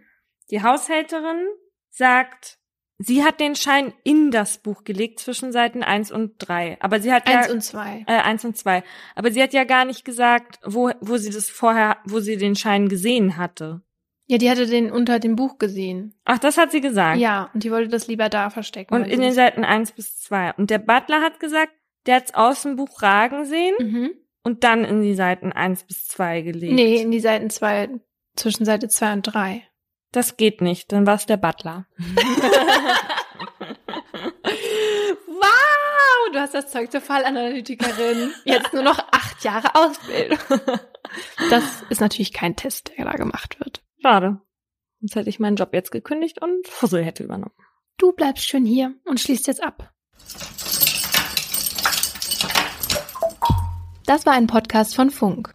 Die Haushälterin sagt, sie hat den Schein in das Buch gelegt zwischen Seiten 1 und 3. Aber sie hat Eins ja und zwei. äh, 1 und 2. Aber sie hat ja gar nicht gesagt, wo, wo sie das vorher, wo sie den Schein gesehen hatte. Ja, die hatte den unter dem Buch gesehen. Ach, das hat sie gesagt. Ja, und die wollte das lieber da verstecken. Und in den Seiten 1 bis 2. Und der Butler hat gesagt, der hat's aus dem Buch ragen sehen Mhm. und dann in die Seiten 1 bis 2 gelegt. Nee, in die Seiten zwei, zwischen Seite zwei und drei. Das geht nicht, dann war's der Butler. Wow, du hast das Zeug zur Fallanalytikerin. Jetzt nur noch acht Jahre Ausbildung. Das ist natürlich kein Test, der da gemacht wird. Schade. Sonst hätte ich meinen Job jetzt gekündigt und Fussel hätte übernommen. Du bleibst schön hier und schließt jetzt ab. Das war ein Podcast von Funk.